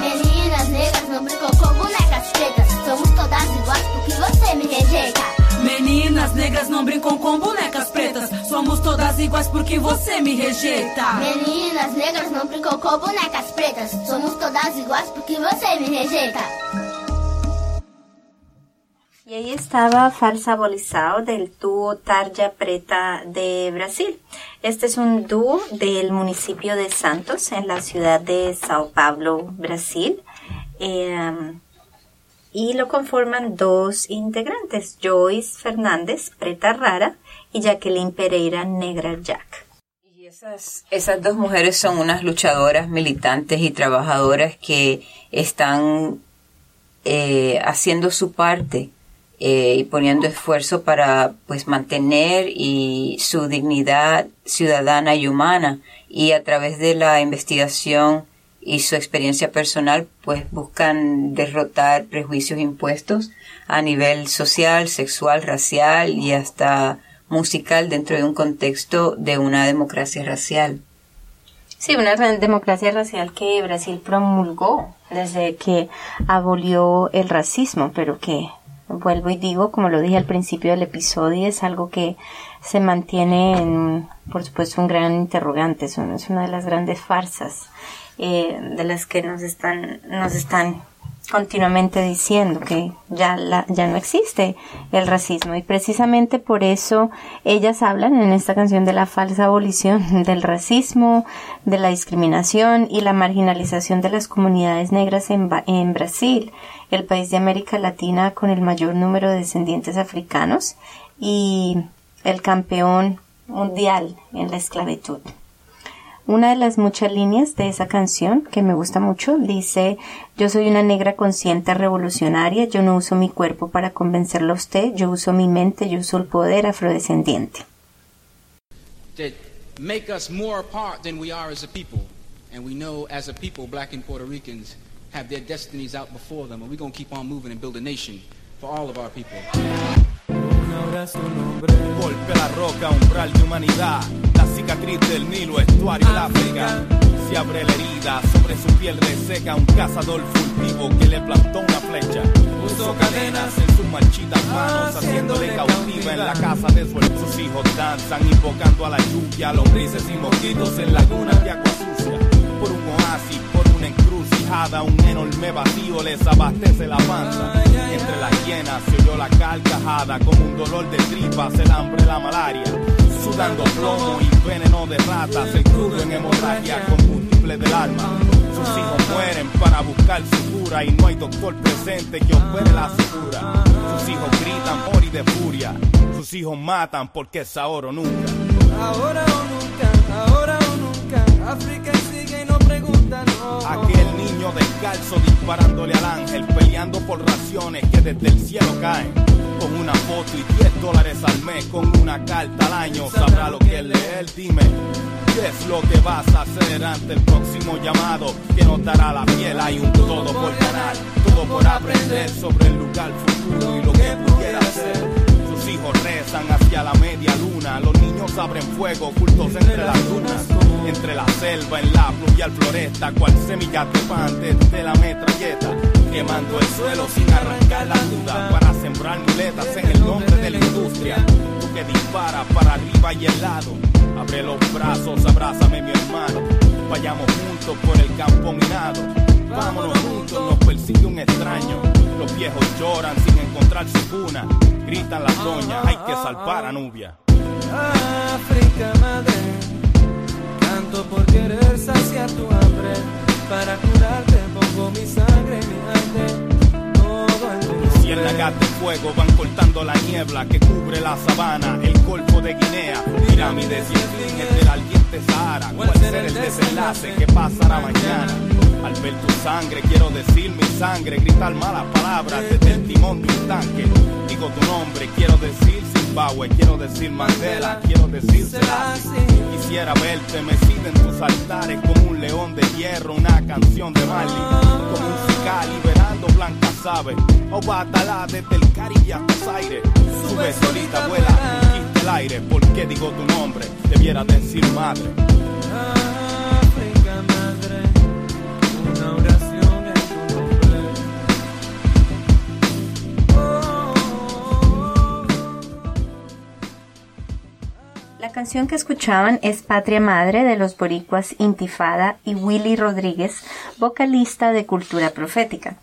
Meninas negras não brincam com bonecas pretas. Somos todas iguais porque você me rejeita. Meninas negras não brincam com bonecas pretas. Somos todas iguais porque você me rejeita. Meninas negras não brincam com bonecas pretas. Somos todas iguais porque você me rejeita. Y ahí estaba Falsa Bolizao del dúo Tarja Preta de Brasil. Este es un dúo del municipio de Santos en la ciudad de Sao Paulo, Brasil. Eh, y lo conforman dos integrantes, Joyce Fernández, Preta Rara, y Jacqueline Pereira, Negra Jack. Y esas, esas dos mujeres son unas luchadoras, militantes y trabajadoras que están eh, haciendo su parte eh, y poniendo esfuerzo para pues mantener y su dignidad ciudadana y humana y a través de la investigación y su experiencia personal pues buscan derrotar prejuicios impuestos a nivel social, sexual, racial y hasta musical dentro de un contexto de una democracia racial. Sí, una ra- democracia racial que Brasil promulgó desde que abolió el racismo, pero que, vuelvo y digo, como lo dije al principio del episodio, es algo que se mantiene en, por supuesto, un gran interrogante, es una, de las grandes farsas eh, de las que nos están, nos están continuamente diciendo que ya la, ya no existe el racismo y precisamente por eso ellas hablan en esta canción de la falsa abolición [LAUGHS] del racismo, de la discriminación y la marginalización de las comunidades negras en, en Brasil, el país de América Latina con el mayor número de descendientes africanos y el campeón mundial en la esclavitud. Una de las muchas líneas de esa canción que me gusta mucho dice, yo soy una negra consciente revolucionaria, yo no uso mi cuerpo para convencerlo a usted, yo uso mi mente, yo uso el poder afrodescendiente. that make us more apart than we are as a people. And we know as a people, black and Puerto Ricans have their destinies out before them, and we're going to keep on moving and build a nation for all of our people. Golpe la roca, umbral de humanidad. La cicatriz del Nilo, estuario del África. Se abre la herida, sobre su piel reseca. Un cazador furtivo que le plantó una flecha. Puso cadenas en sus marchitas manos, haciéndole cautiva en la casa de su. Sus hijos danzan, invocando a la lluvia. Lombrices y mosquitos en lagunas de agua sucia. Por un oasis, un enorme vacío les abastece la panza. Entre las hienas se oyó la carcajada, como un dolor de tripas, el hambre, la malaria. Sudando plomo y veneno de ratas, el crudo en hemorragia, combustible del alma. Sus hijos mueren para buscar su cura y no hay doctor presente que opere la segura. Sus hijos gritan por y de furia. Sus hijos matan porque es ahora o nunca. Ahora o nunca, ahora o nunca. África sigue y no pregunta, no. Aquel descalzo disparándole al ángel, peleando por raciones que desde el cielo caen. Con una foto y 10 dólares al mes, con una carta al año, sabrá lo que leer. Dime, ¿qué es lo que vas a hacer ante el próximo llamado que nos dará la piel? Hay un todo por ganar, todo por aprender sobre el lugar futuro y lo que pudiera ser. Rezan hacia la media luna, los niños abren fuego ocultos entre las dunas, entre la selva, en la pluvial floresta, cual semilla trepante de la metralleta, quemando el suelo sin arrancar la duda, para sembrar muletas en el nombre de la industria. Tú que disparas para arriba y el lado, abre los brazos, abrázame mi hermano, vayamos juntos por el campo minado. Vámonos juntos, nos persigue un extraño. Los viejos lloran sin encontrar su cuna. Gritan las doñas, hay que salvar a Nubia. África madre, canto por querer saciar tu hambre. Para curarte pongo mi sangre y mi arte. Todo el mundo. Ciénagas de fuego van cortando la niebla que cubre la sabana, el golfo de Guinea, pirámides y el fin del ardiente Sahara. ¿Cuál será el desenlace que pasará mañana? Al ver tu sangre quiero decir mi sangre, gritar malas palabras desde el timón de un tanque. Digo tu nombre, quiero decir Zimbabue, quiero decir Mandela, quiero decir. Quisiera verte mecido en tus altares como un león de hierro, una canción de Marley, como un musical liberando blancas aves. O batalá desde el Caribe a tus aires. Sube solita, vuela, conquista el aire. ¿Por qué digo tu nombre? Debiera decir madre. La canción que escuchaban es Patria Madre de los boricuas Intifada y Willy Rodríguez, vocalista de Cultura Profética.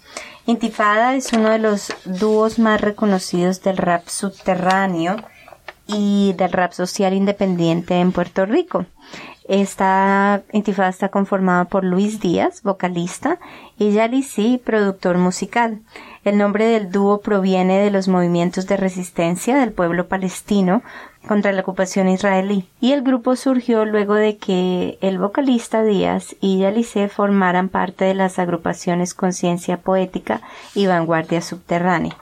Intifada es uno de los dúos más reconocidos del rap subterráneo y del rap social independiente en Puerto Rico. Esta intifada está conformada por Luis Díaz, vocalista, y Yalicí, productor musical. El nombre del dúo proviene de los movimientos de resistencia del pueblo palestino contra la ocupación israelí, y el grupo surgió luego de que el vocalista Díaz y Yalice formaran parte de las agrupaciones Conciencia Poética y Vanguardia Subterránea.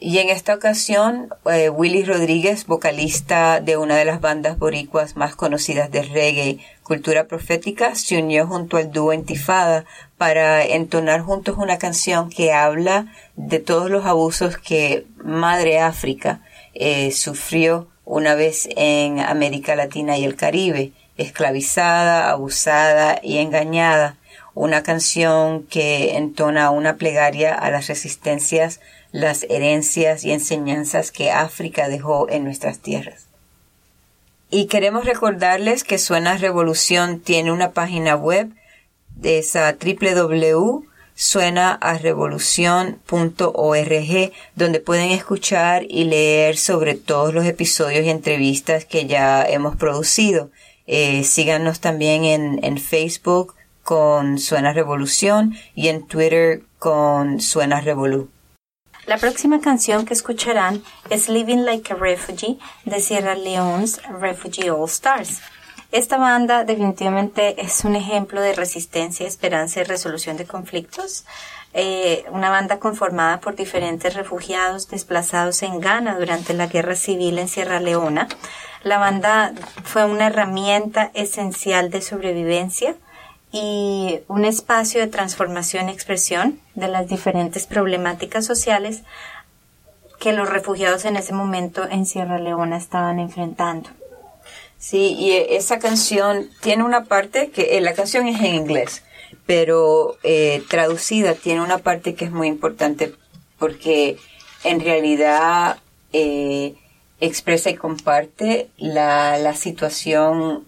Y en esta ocasión, eh, Willy Rodríguez, vocalista de una de las bandas boricuas más conocidas de reggae, Cultura Profética, se unió junto al dúo Intifada para entonar juntos una canción que habla de todos los abusos que Madre África eh, sufrió una vez en América Latina y el Caribe, esclavizada, abusada y engañada. Una canción que entona una plegaria a las resistencias las herencias y enseñanzas que África dejó en nuestras tierras. Y queremos recordarles que Suena Revolución tiene una página web de esa www.suenaarrevolucion.org donde pueden escuchar y leer sobre todos los episodios y entrevistas que ya hemos producido. Eh, síganos también en, en Facebook con Suena Revolución y en Twitter con Suena Revolu. La próxima canción que escucharán es Living Like a Refugee de Sierra Leone's Refugee All Stars. Esta banda definitivamente es un ejemplo de resistencia, esperanza y resolución de conflictos. Eh, una banda conformada por diferentes refugiados desplazados en Ghana durante la guerra civil en Sierra Leona. La banda fue una herramienta esencial de sobrevivencia y un espacio de transformación y expresión de las diferentes problemáticas sociales que los refugiados en ese momento en Sierra Leona estaban enfrentando. Sí, y esa canción tiene una parte que eh, la canción es en inglés, pero eh, traducida tiene una parte que es muy importante porque en realidad eh, expresa y comparte la, la situación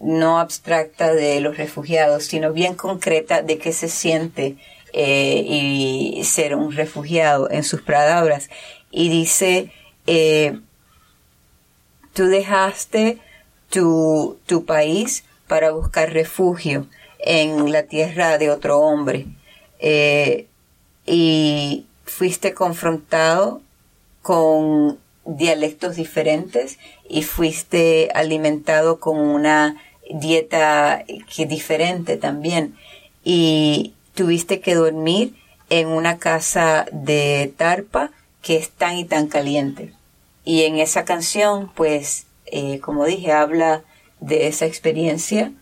no abstracta de los refugiados, sino bien concreta de qué se siente y ser un refugiado en sus palabras. Y dice, eh, tú dejaste tu, tu país para buscar refugio en la tierra de otro hombre. Eh, y fuiste confrontado con dialectos diferentes y fuiste alimentado con una dieta que diferente también y tuviste que dormir en una casa de tarpa que es tan y tan caliente. Y en esa canción, pues, eh, como dije, habla de esa experiencia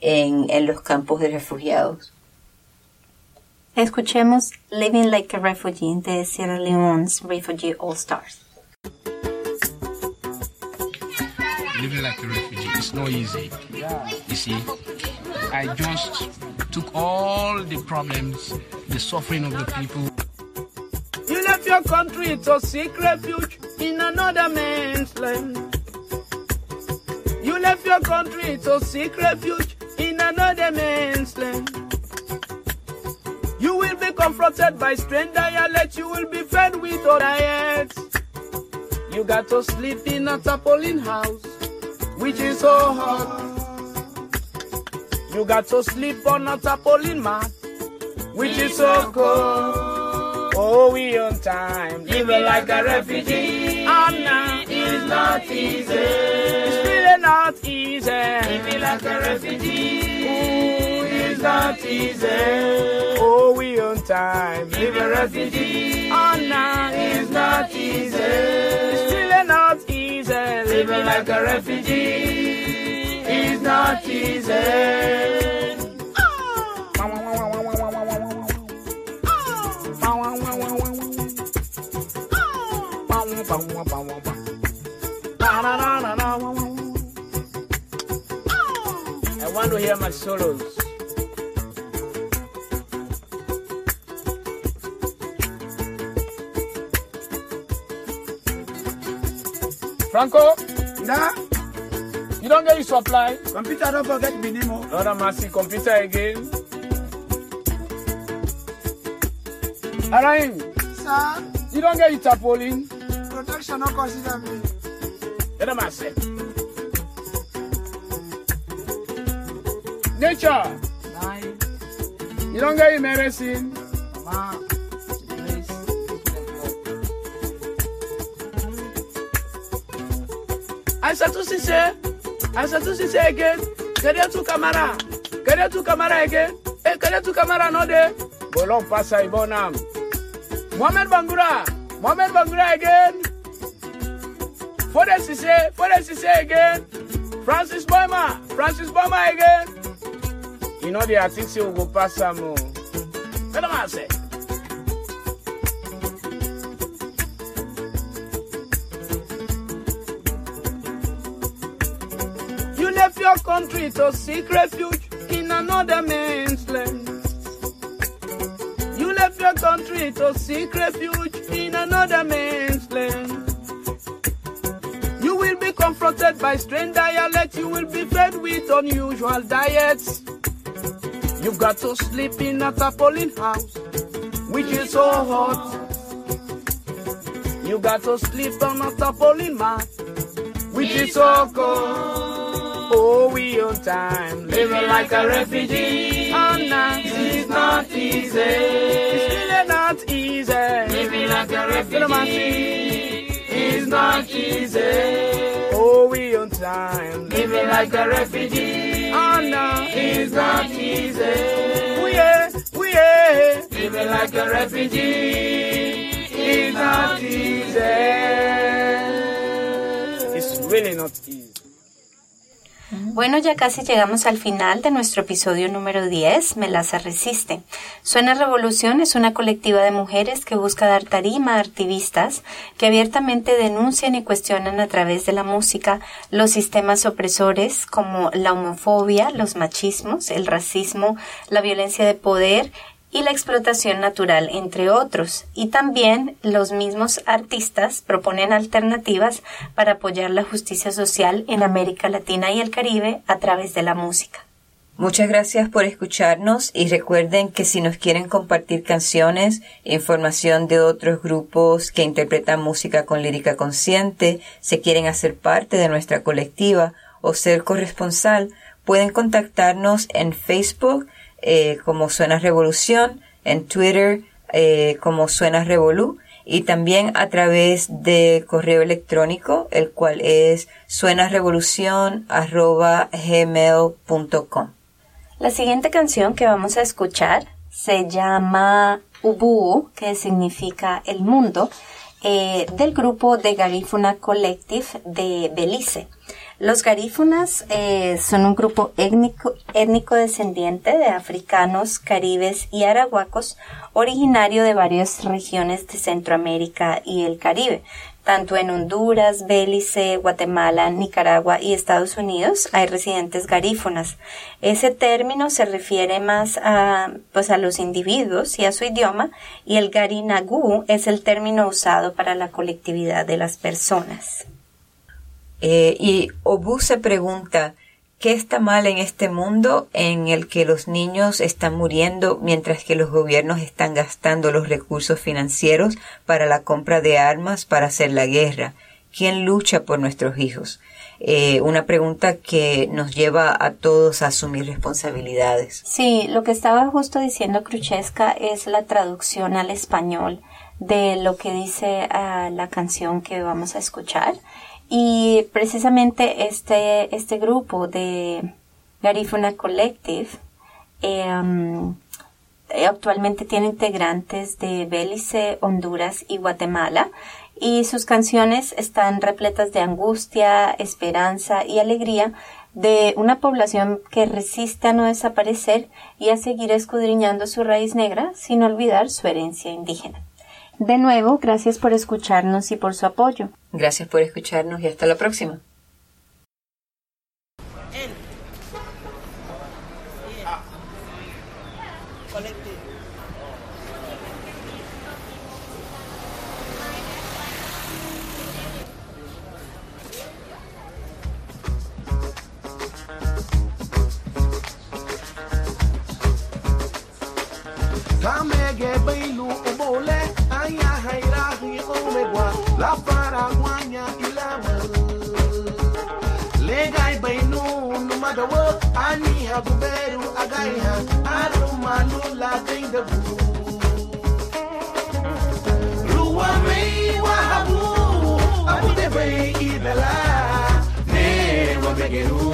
en, en los campos de refugiados. Escuchemos Living Like a Refugee de Sierra Leone's Refugee All Stars. living like a refugee. It's not easy. You see, I just took all the problems, the suffering of the people. You left your country to seek refuge in another man's land. You left your country to seek refuge in another man's land. You will be confronted by strange dialect. You will be fed with diets. You got to sleep in a tarpaulin house, which is so hot. You got to sleep on a tarpaulin mat, which is so cold. Oh, we on time, living like a refugee. It's not easy. It's really not easy. Living like a refugee. Ooh, it's not easy. Oh, we on time, living a refugee. And now it's not easy. It's really not easy. Living like a refugee. It's not easy. Oh. Oh. Oh. I want to hear my solos. Franco? Nah. You don't get your supply? Computer don't forget me name. Lord have mercy, computer again. Alain, Sir, you don't get your tarpaulin? protection no consider me. ɛna ma sɛ nature. Yilonga yi medicine. I sise to sise again kede to kamara? Kede to kamara again e kede to kamara no de bolon pasa ibonam mohamed bangura. Mohamed bangura again. Fode Sissé, Fode Sissé again. Francis Boima, Francis Boima again. You know the think say we go pass some. Tell them I say. You left your country to seek refuge in another man's land. You left your country to seek refuge in another man's land. You will be confronted by strange dialect. You will be fed with unusual diets. You've got to sleep in a tarpaulin house, which is so hot. You got to sleep on a tarpaulin mat, which is so cold. Oh, we on time, living like a refugee. And now it's not easy. It's really not easy. Living like a refugee. It's not easy. Oh, time, living like a refugee. And now it's not easy. We are, we are living like a refugee. It's not easy. It's really not easy. Bueno, ya casi llegamos al final de nuestro episodio número 10, Melaza Resiste. Suena Revolución es una colectiva de mujeres que busca dar tarima a activistas que abiertamente denuncian y cuestionan a través de la música los sistemas opresores como la homofobia, los machismos, el racismo, la violencia de poder y la explotación natural, entre otros. Y también los mismos artistas proponen alternativas para apoyar la justicia social en América Latina y el Caribe a través de la música. Muchas gracias por escucharnos y recuerden que si nos quieren compartir canciones, información de otros grupos que interpretan música con lírica consciente, se quieren hacer parte de nuestra colectiva o ser corresponsal, Pueden contactarnos en Facebook eh, como Suena Revolución, en Twitter eh, como Suena Revolú y también a través de correo electrónico, el cual es suenarevolucion@gmail.com. La siguiente canción que vamos a escuchar se llama Ubu, que significa el mundo, eh, del grupo de Garífuna Collective de Belice. Los garífunas eh, son un grupo étnico, descendiente de africanos, caribes y arahuacos, originario de varias regiones de Centroamérica y el Caribe. Tanto en Honduras, Belice, Guatemala, Nicaragua y Estados Unidos hay residentes garífunas. Ese término se refiere más a, pues a los individuos y a su idioma y el garinagú es el término usado para la colectividad de las personas. Eh, y Obu se pregunta, ¿qué está mal en este mundo en el que los niños están muriendo mientras que los gobiernos están gastando los recursos financieros para la compra de armas para hacer la guerra? ¿Quién lucha por nuestros hijos? Eh, una pregunta que nos lleva a todos a asumir responsabilidades. Sí, lo que estaba justo diciendo Cruchesca es la traducción al español de lo que dice ah, la canción que vamos a escuchar. Y precisamente este, este grupo de Garifuna Collective eh, actualmente tiene integrantes de Belice, Honduras y Guatemala y sus canciones están repletas de angustia, esperanza y alegría de una población que resiste a no desaparecer y a seguir escudriñando su raíz negra sin olvidar su herencia indígena. De nuevo, gracias por escucharnos y por su apoyo. Gracias por escucharnos y hasta la próxima. La paraguanya ilama Legai bainu numadawo ani haguberu agaiha aru malula gaindabu Ruwa mei wahabu abu de bai idala ne wa begeru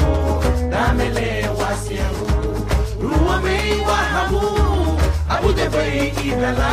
damele wasiaru Ruwa mei wahabu abu de bai idala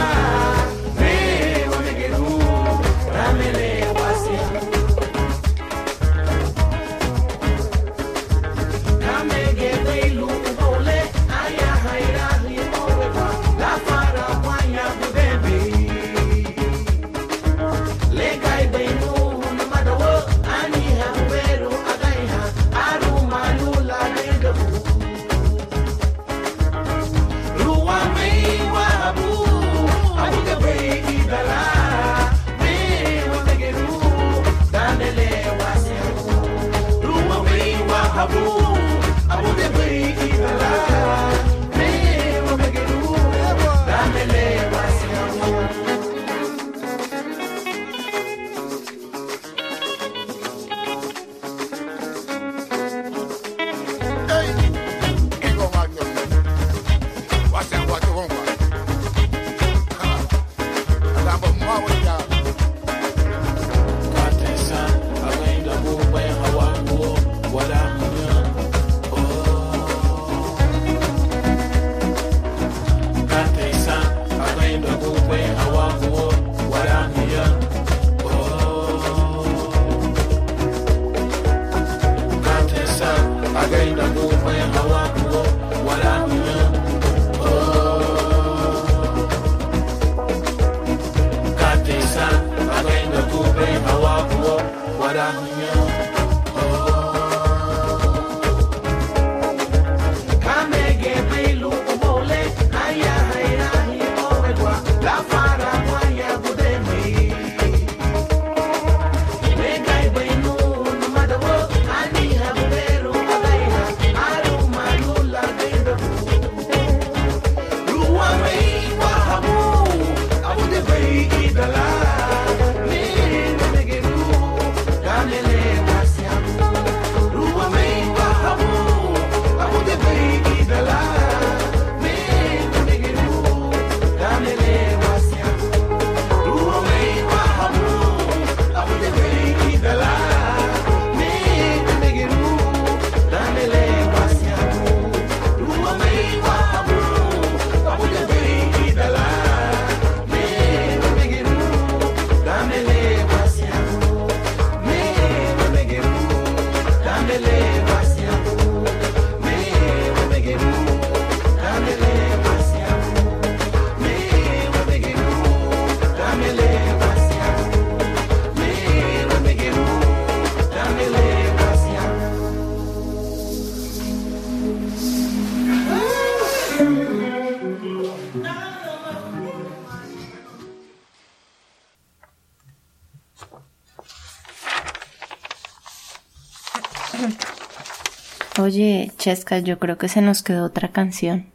Oye, Chesca, yo creo que se nos quedó otra canción.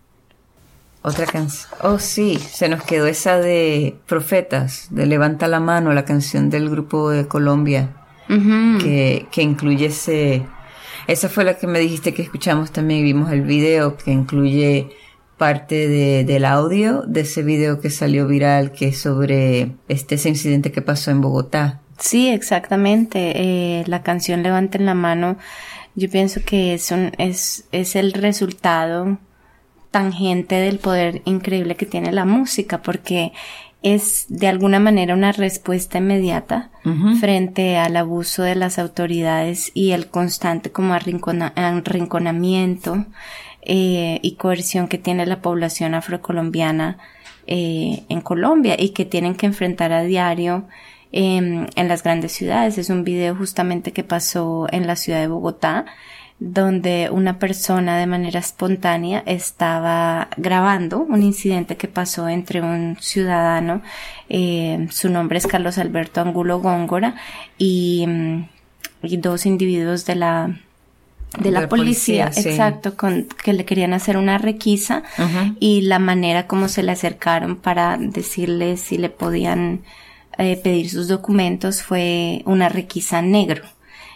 Otra canción. Oh, sí, se nos quedó esa de Profetas, de Levanta la mano, la canción del grupo de Colombia, que, que incluye ese. Esa fue la que me dijiste que escuchamos también y vimos el video, que incluye parte de, del audio de ese video que salió viral, que es sobre este, ese incidente que pasó en Bogotá. Sí, exactamente. Eh, la canción Levanten la mano, yo pienso que es, un, es, es el resultado tangente del poder increíble que tiene la música, porque es de alguna manera una respuesta inmediata frente al abuso de las autoridades y el constante como arrincona- arrinconamiento eh, y coerción que tiene la población afrocolombiana eh, en Colombia y que tienen que enfrentar a diario em, en las grandes ciudades. Es un video justamente que pasó en la ciudad de Bogotá, donde una persona de manera espontánea estaba grabando un incidente que pasó entre un ciudadano, eh, su nombre es Carlos Alberto Angulo Góngora, y, mm, y dos individuos de la de la, De policía, policía, sí. exacto, con, que le querían hacer una requisa y la manera como se le acercaron para decirle si le podían eh, pedir sus documentos fue una requisa negro.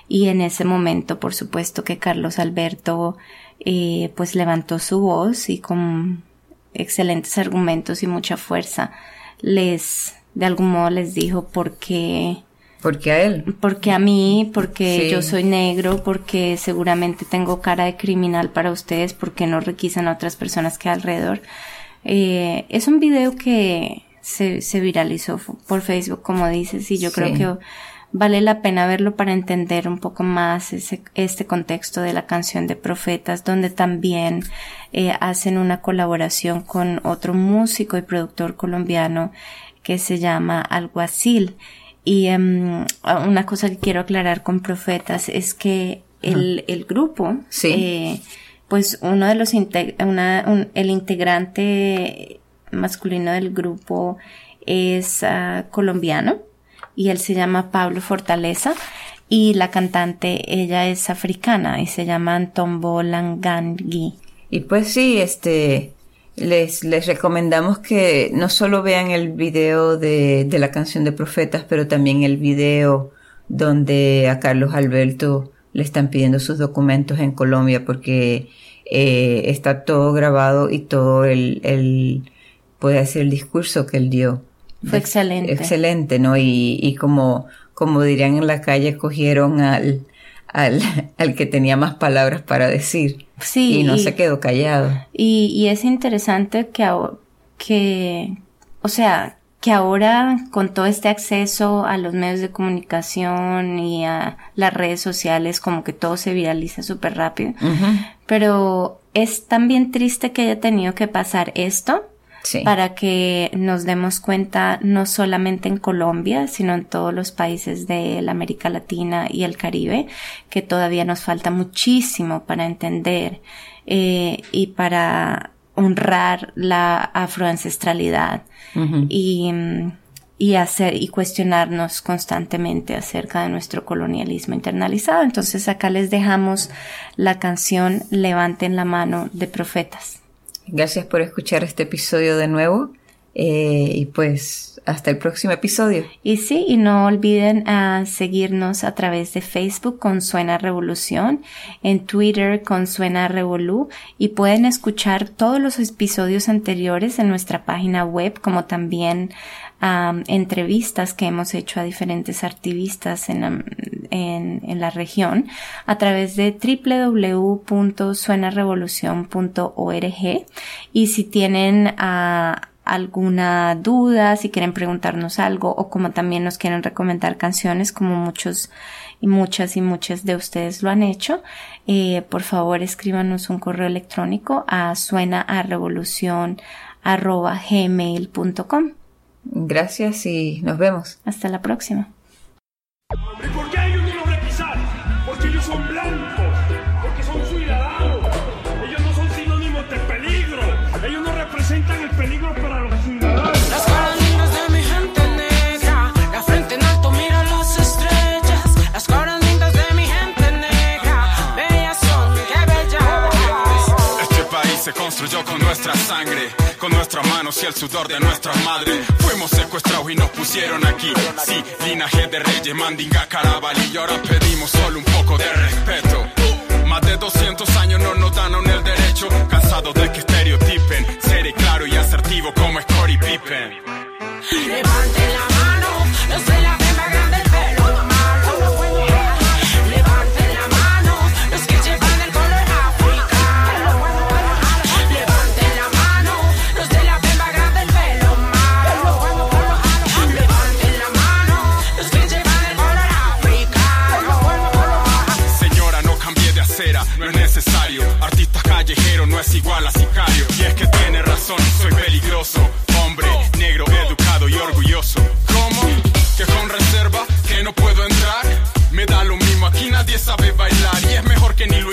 Y en ese momento, por supuesto que Carlos Alberto eh, pues levantó su voz y con excelentes argumentos y mucha fuerza les, de algún modo les dijo por qué Porque a él. porque a mí, porque Sí. yo soy negro, porque seguramente tengo cara de criminal para ustedes, porque no requisan a otras personas que hay alrededor. Eh, es un video que se, se viralizó por Facebook, como dices, y yo creo que vale la pena verlo para entender un poco más ese, este contexto de la canción de Profetas, donde también eh, hacen una colaboración con otro músico y productor colombiano que se llama Alguacil. Y em, una cosa que quiero aclarar con Profetas es que el, el grupo, Sí. eh, pues uno de los, una, un- el integrante masculino del grupo es ah, colombiano y él se llama Pablo Fortaleza y la cantante ella es africana y se llama Antombo Langangui. Y pues sí, este, les, les recomendamos que no solo vean el video de, de la canción de Profetas, pero también el video donde a Carlos Alberto le están pidiendo sus documentos en Colombia, porque eh, está todo grabado y todo el, el, puede ser el discurso que él dio. Fue excelente. Excelente, ¿no? Y, y como, como dirían en la calle, cogieron al, al, [LAUGHS] al que tenía más palabras para decir. Sí, Y no y- se quedó callado. Y, y es interesante que, que, o sea, que ahora con todo este acceso a los medios de comunicación y a las redes sociales, como que todo se viraliza súper rápido. Pero es también triste que haya tenido que pasar esto Sí. para que nos demos cuenta no solamente en Colombia, sino en todos los países de la América Latina y el Caribe, que todavía nos falta muchísimo para entender eh, y para honrar la afroancestralidad y, y hacer y cuestionarnos constantemente acerca de nuestro colonialismo internalizado. Entonces acá les dejamos la canción Levanten la mano de profetas. Gracias por escuchar este episodio de nuevo. eh, y pues hasta el próximo episodio. Y sí, y no olviden ah, seguirnos a través de Facebook con Suena Revolución, en Twitter con Suena Revolú y pueden escuchar todos los episodios anteriores en nuestra página web como también am, entrevistas que hemos hecho a diferentes activistas en, am, en, en la región a través de www.suenarevolucion.org y si tienen ah, alguna duda, si quieren preguntarnos algo o como también nos quieren recomendar canciones como muchos y muchas y muchas de ustedes lo han hecho, eh, por favor escríbanos un correo electrónico a suena a revolución arroba gmail.com. Gracias y nos vemos. Hasta la próxima. se construyó con nuestra sangre, con nuestras manos y el sudor de nuestra madre. Fuimos secuestrados y nos pusieron aquí. Sí, linaje de reyes, mandinga, carabalí. Y ahora pedimos solo un poco de respeto. Más de 200 años no nos dan el derecho. Cansados de que estereotipen. Seré claro y asertivo como Scottie Pippen. Levanten la mano, los de la igual a sicario. Y es que tiene razón, soy peligroso. Hombre, negro, educado y orgulloso. ¿Cómo? Que con reserva, que no puedo entrar. Me da lo mismo, aquí nadie sabe bailar. Y es mejor que ni lo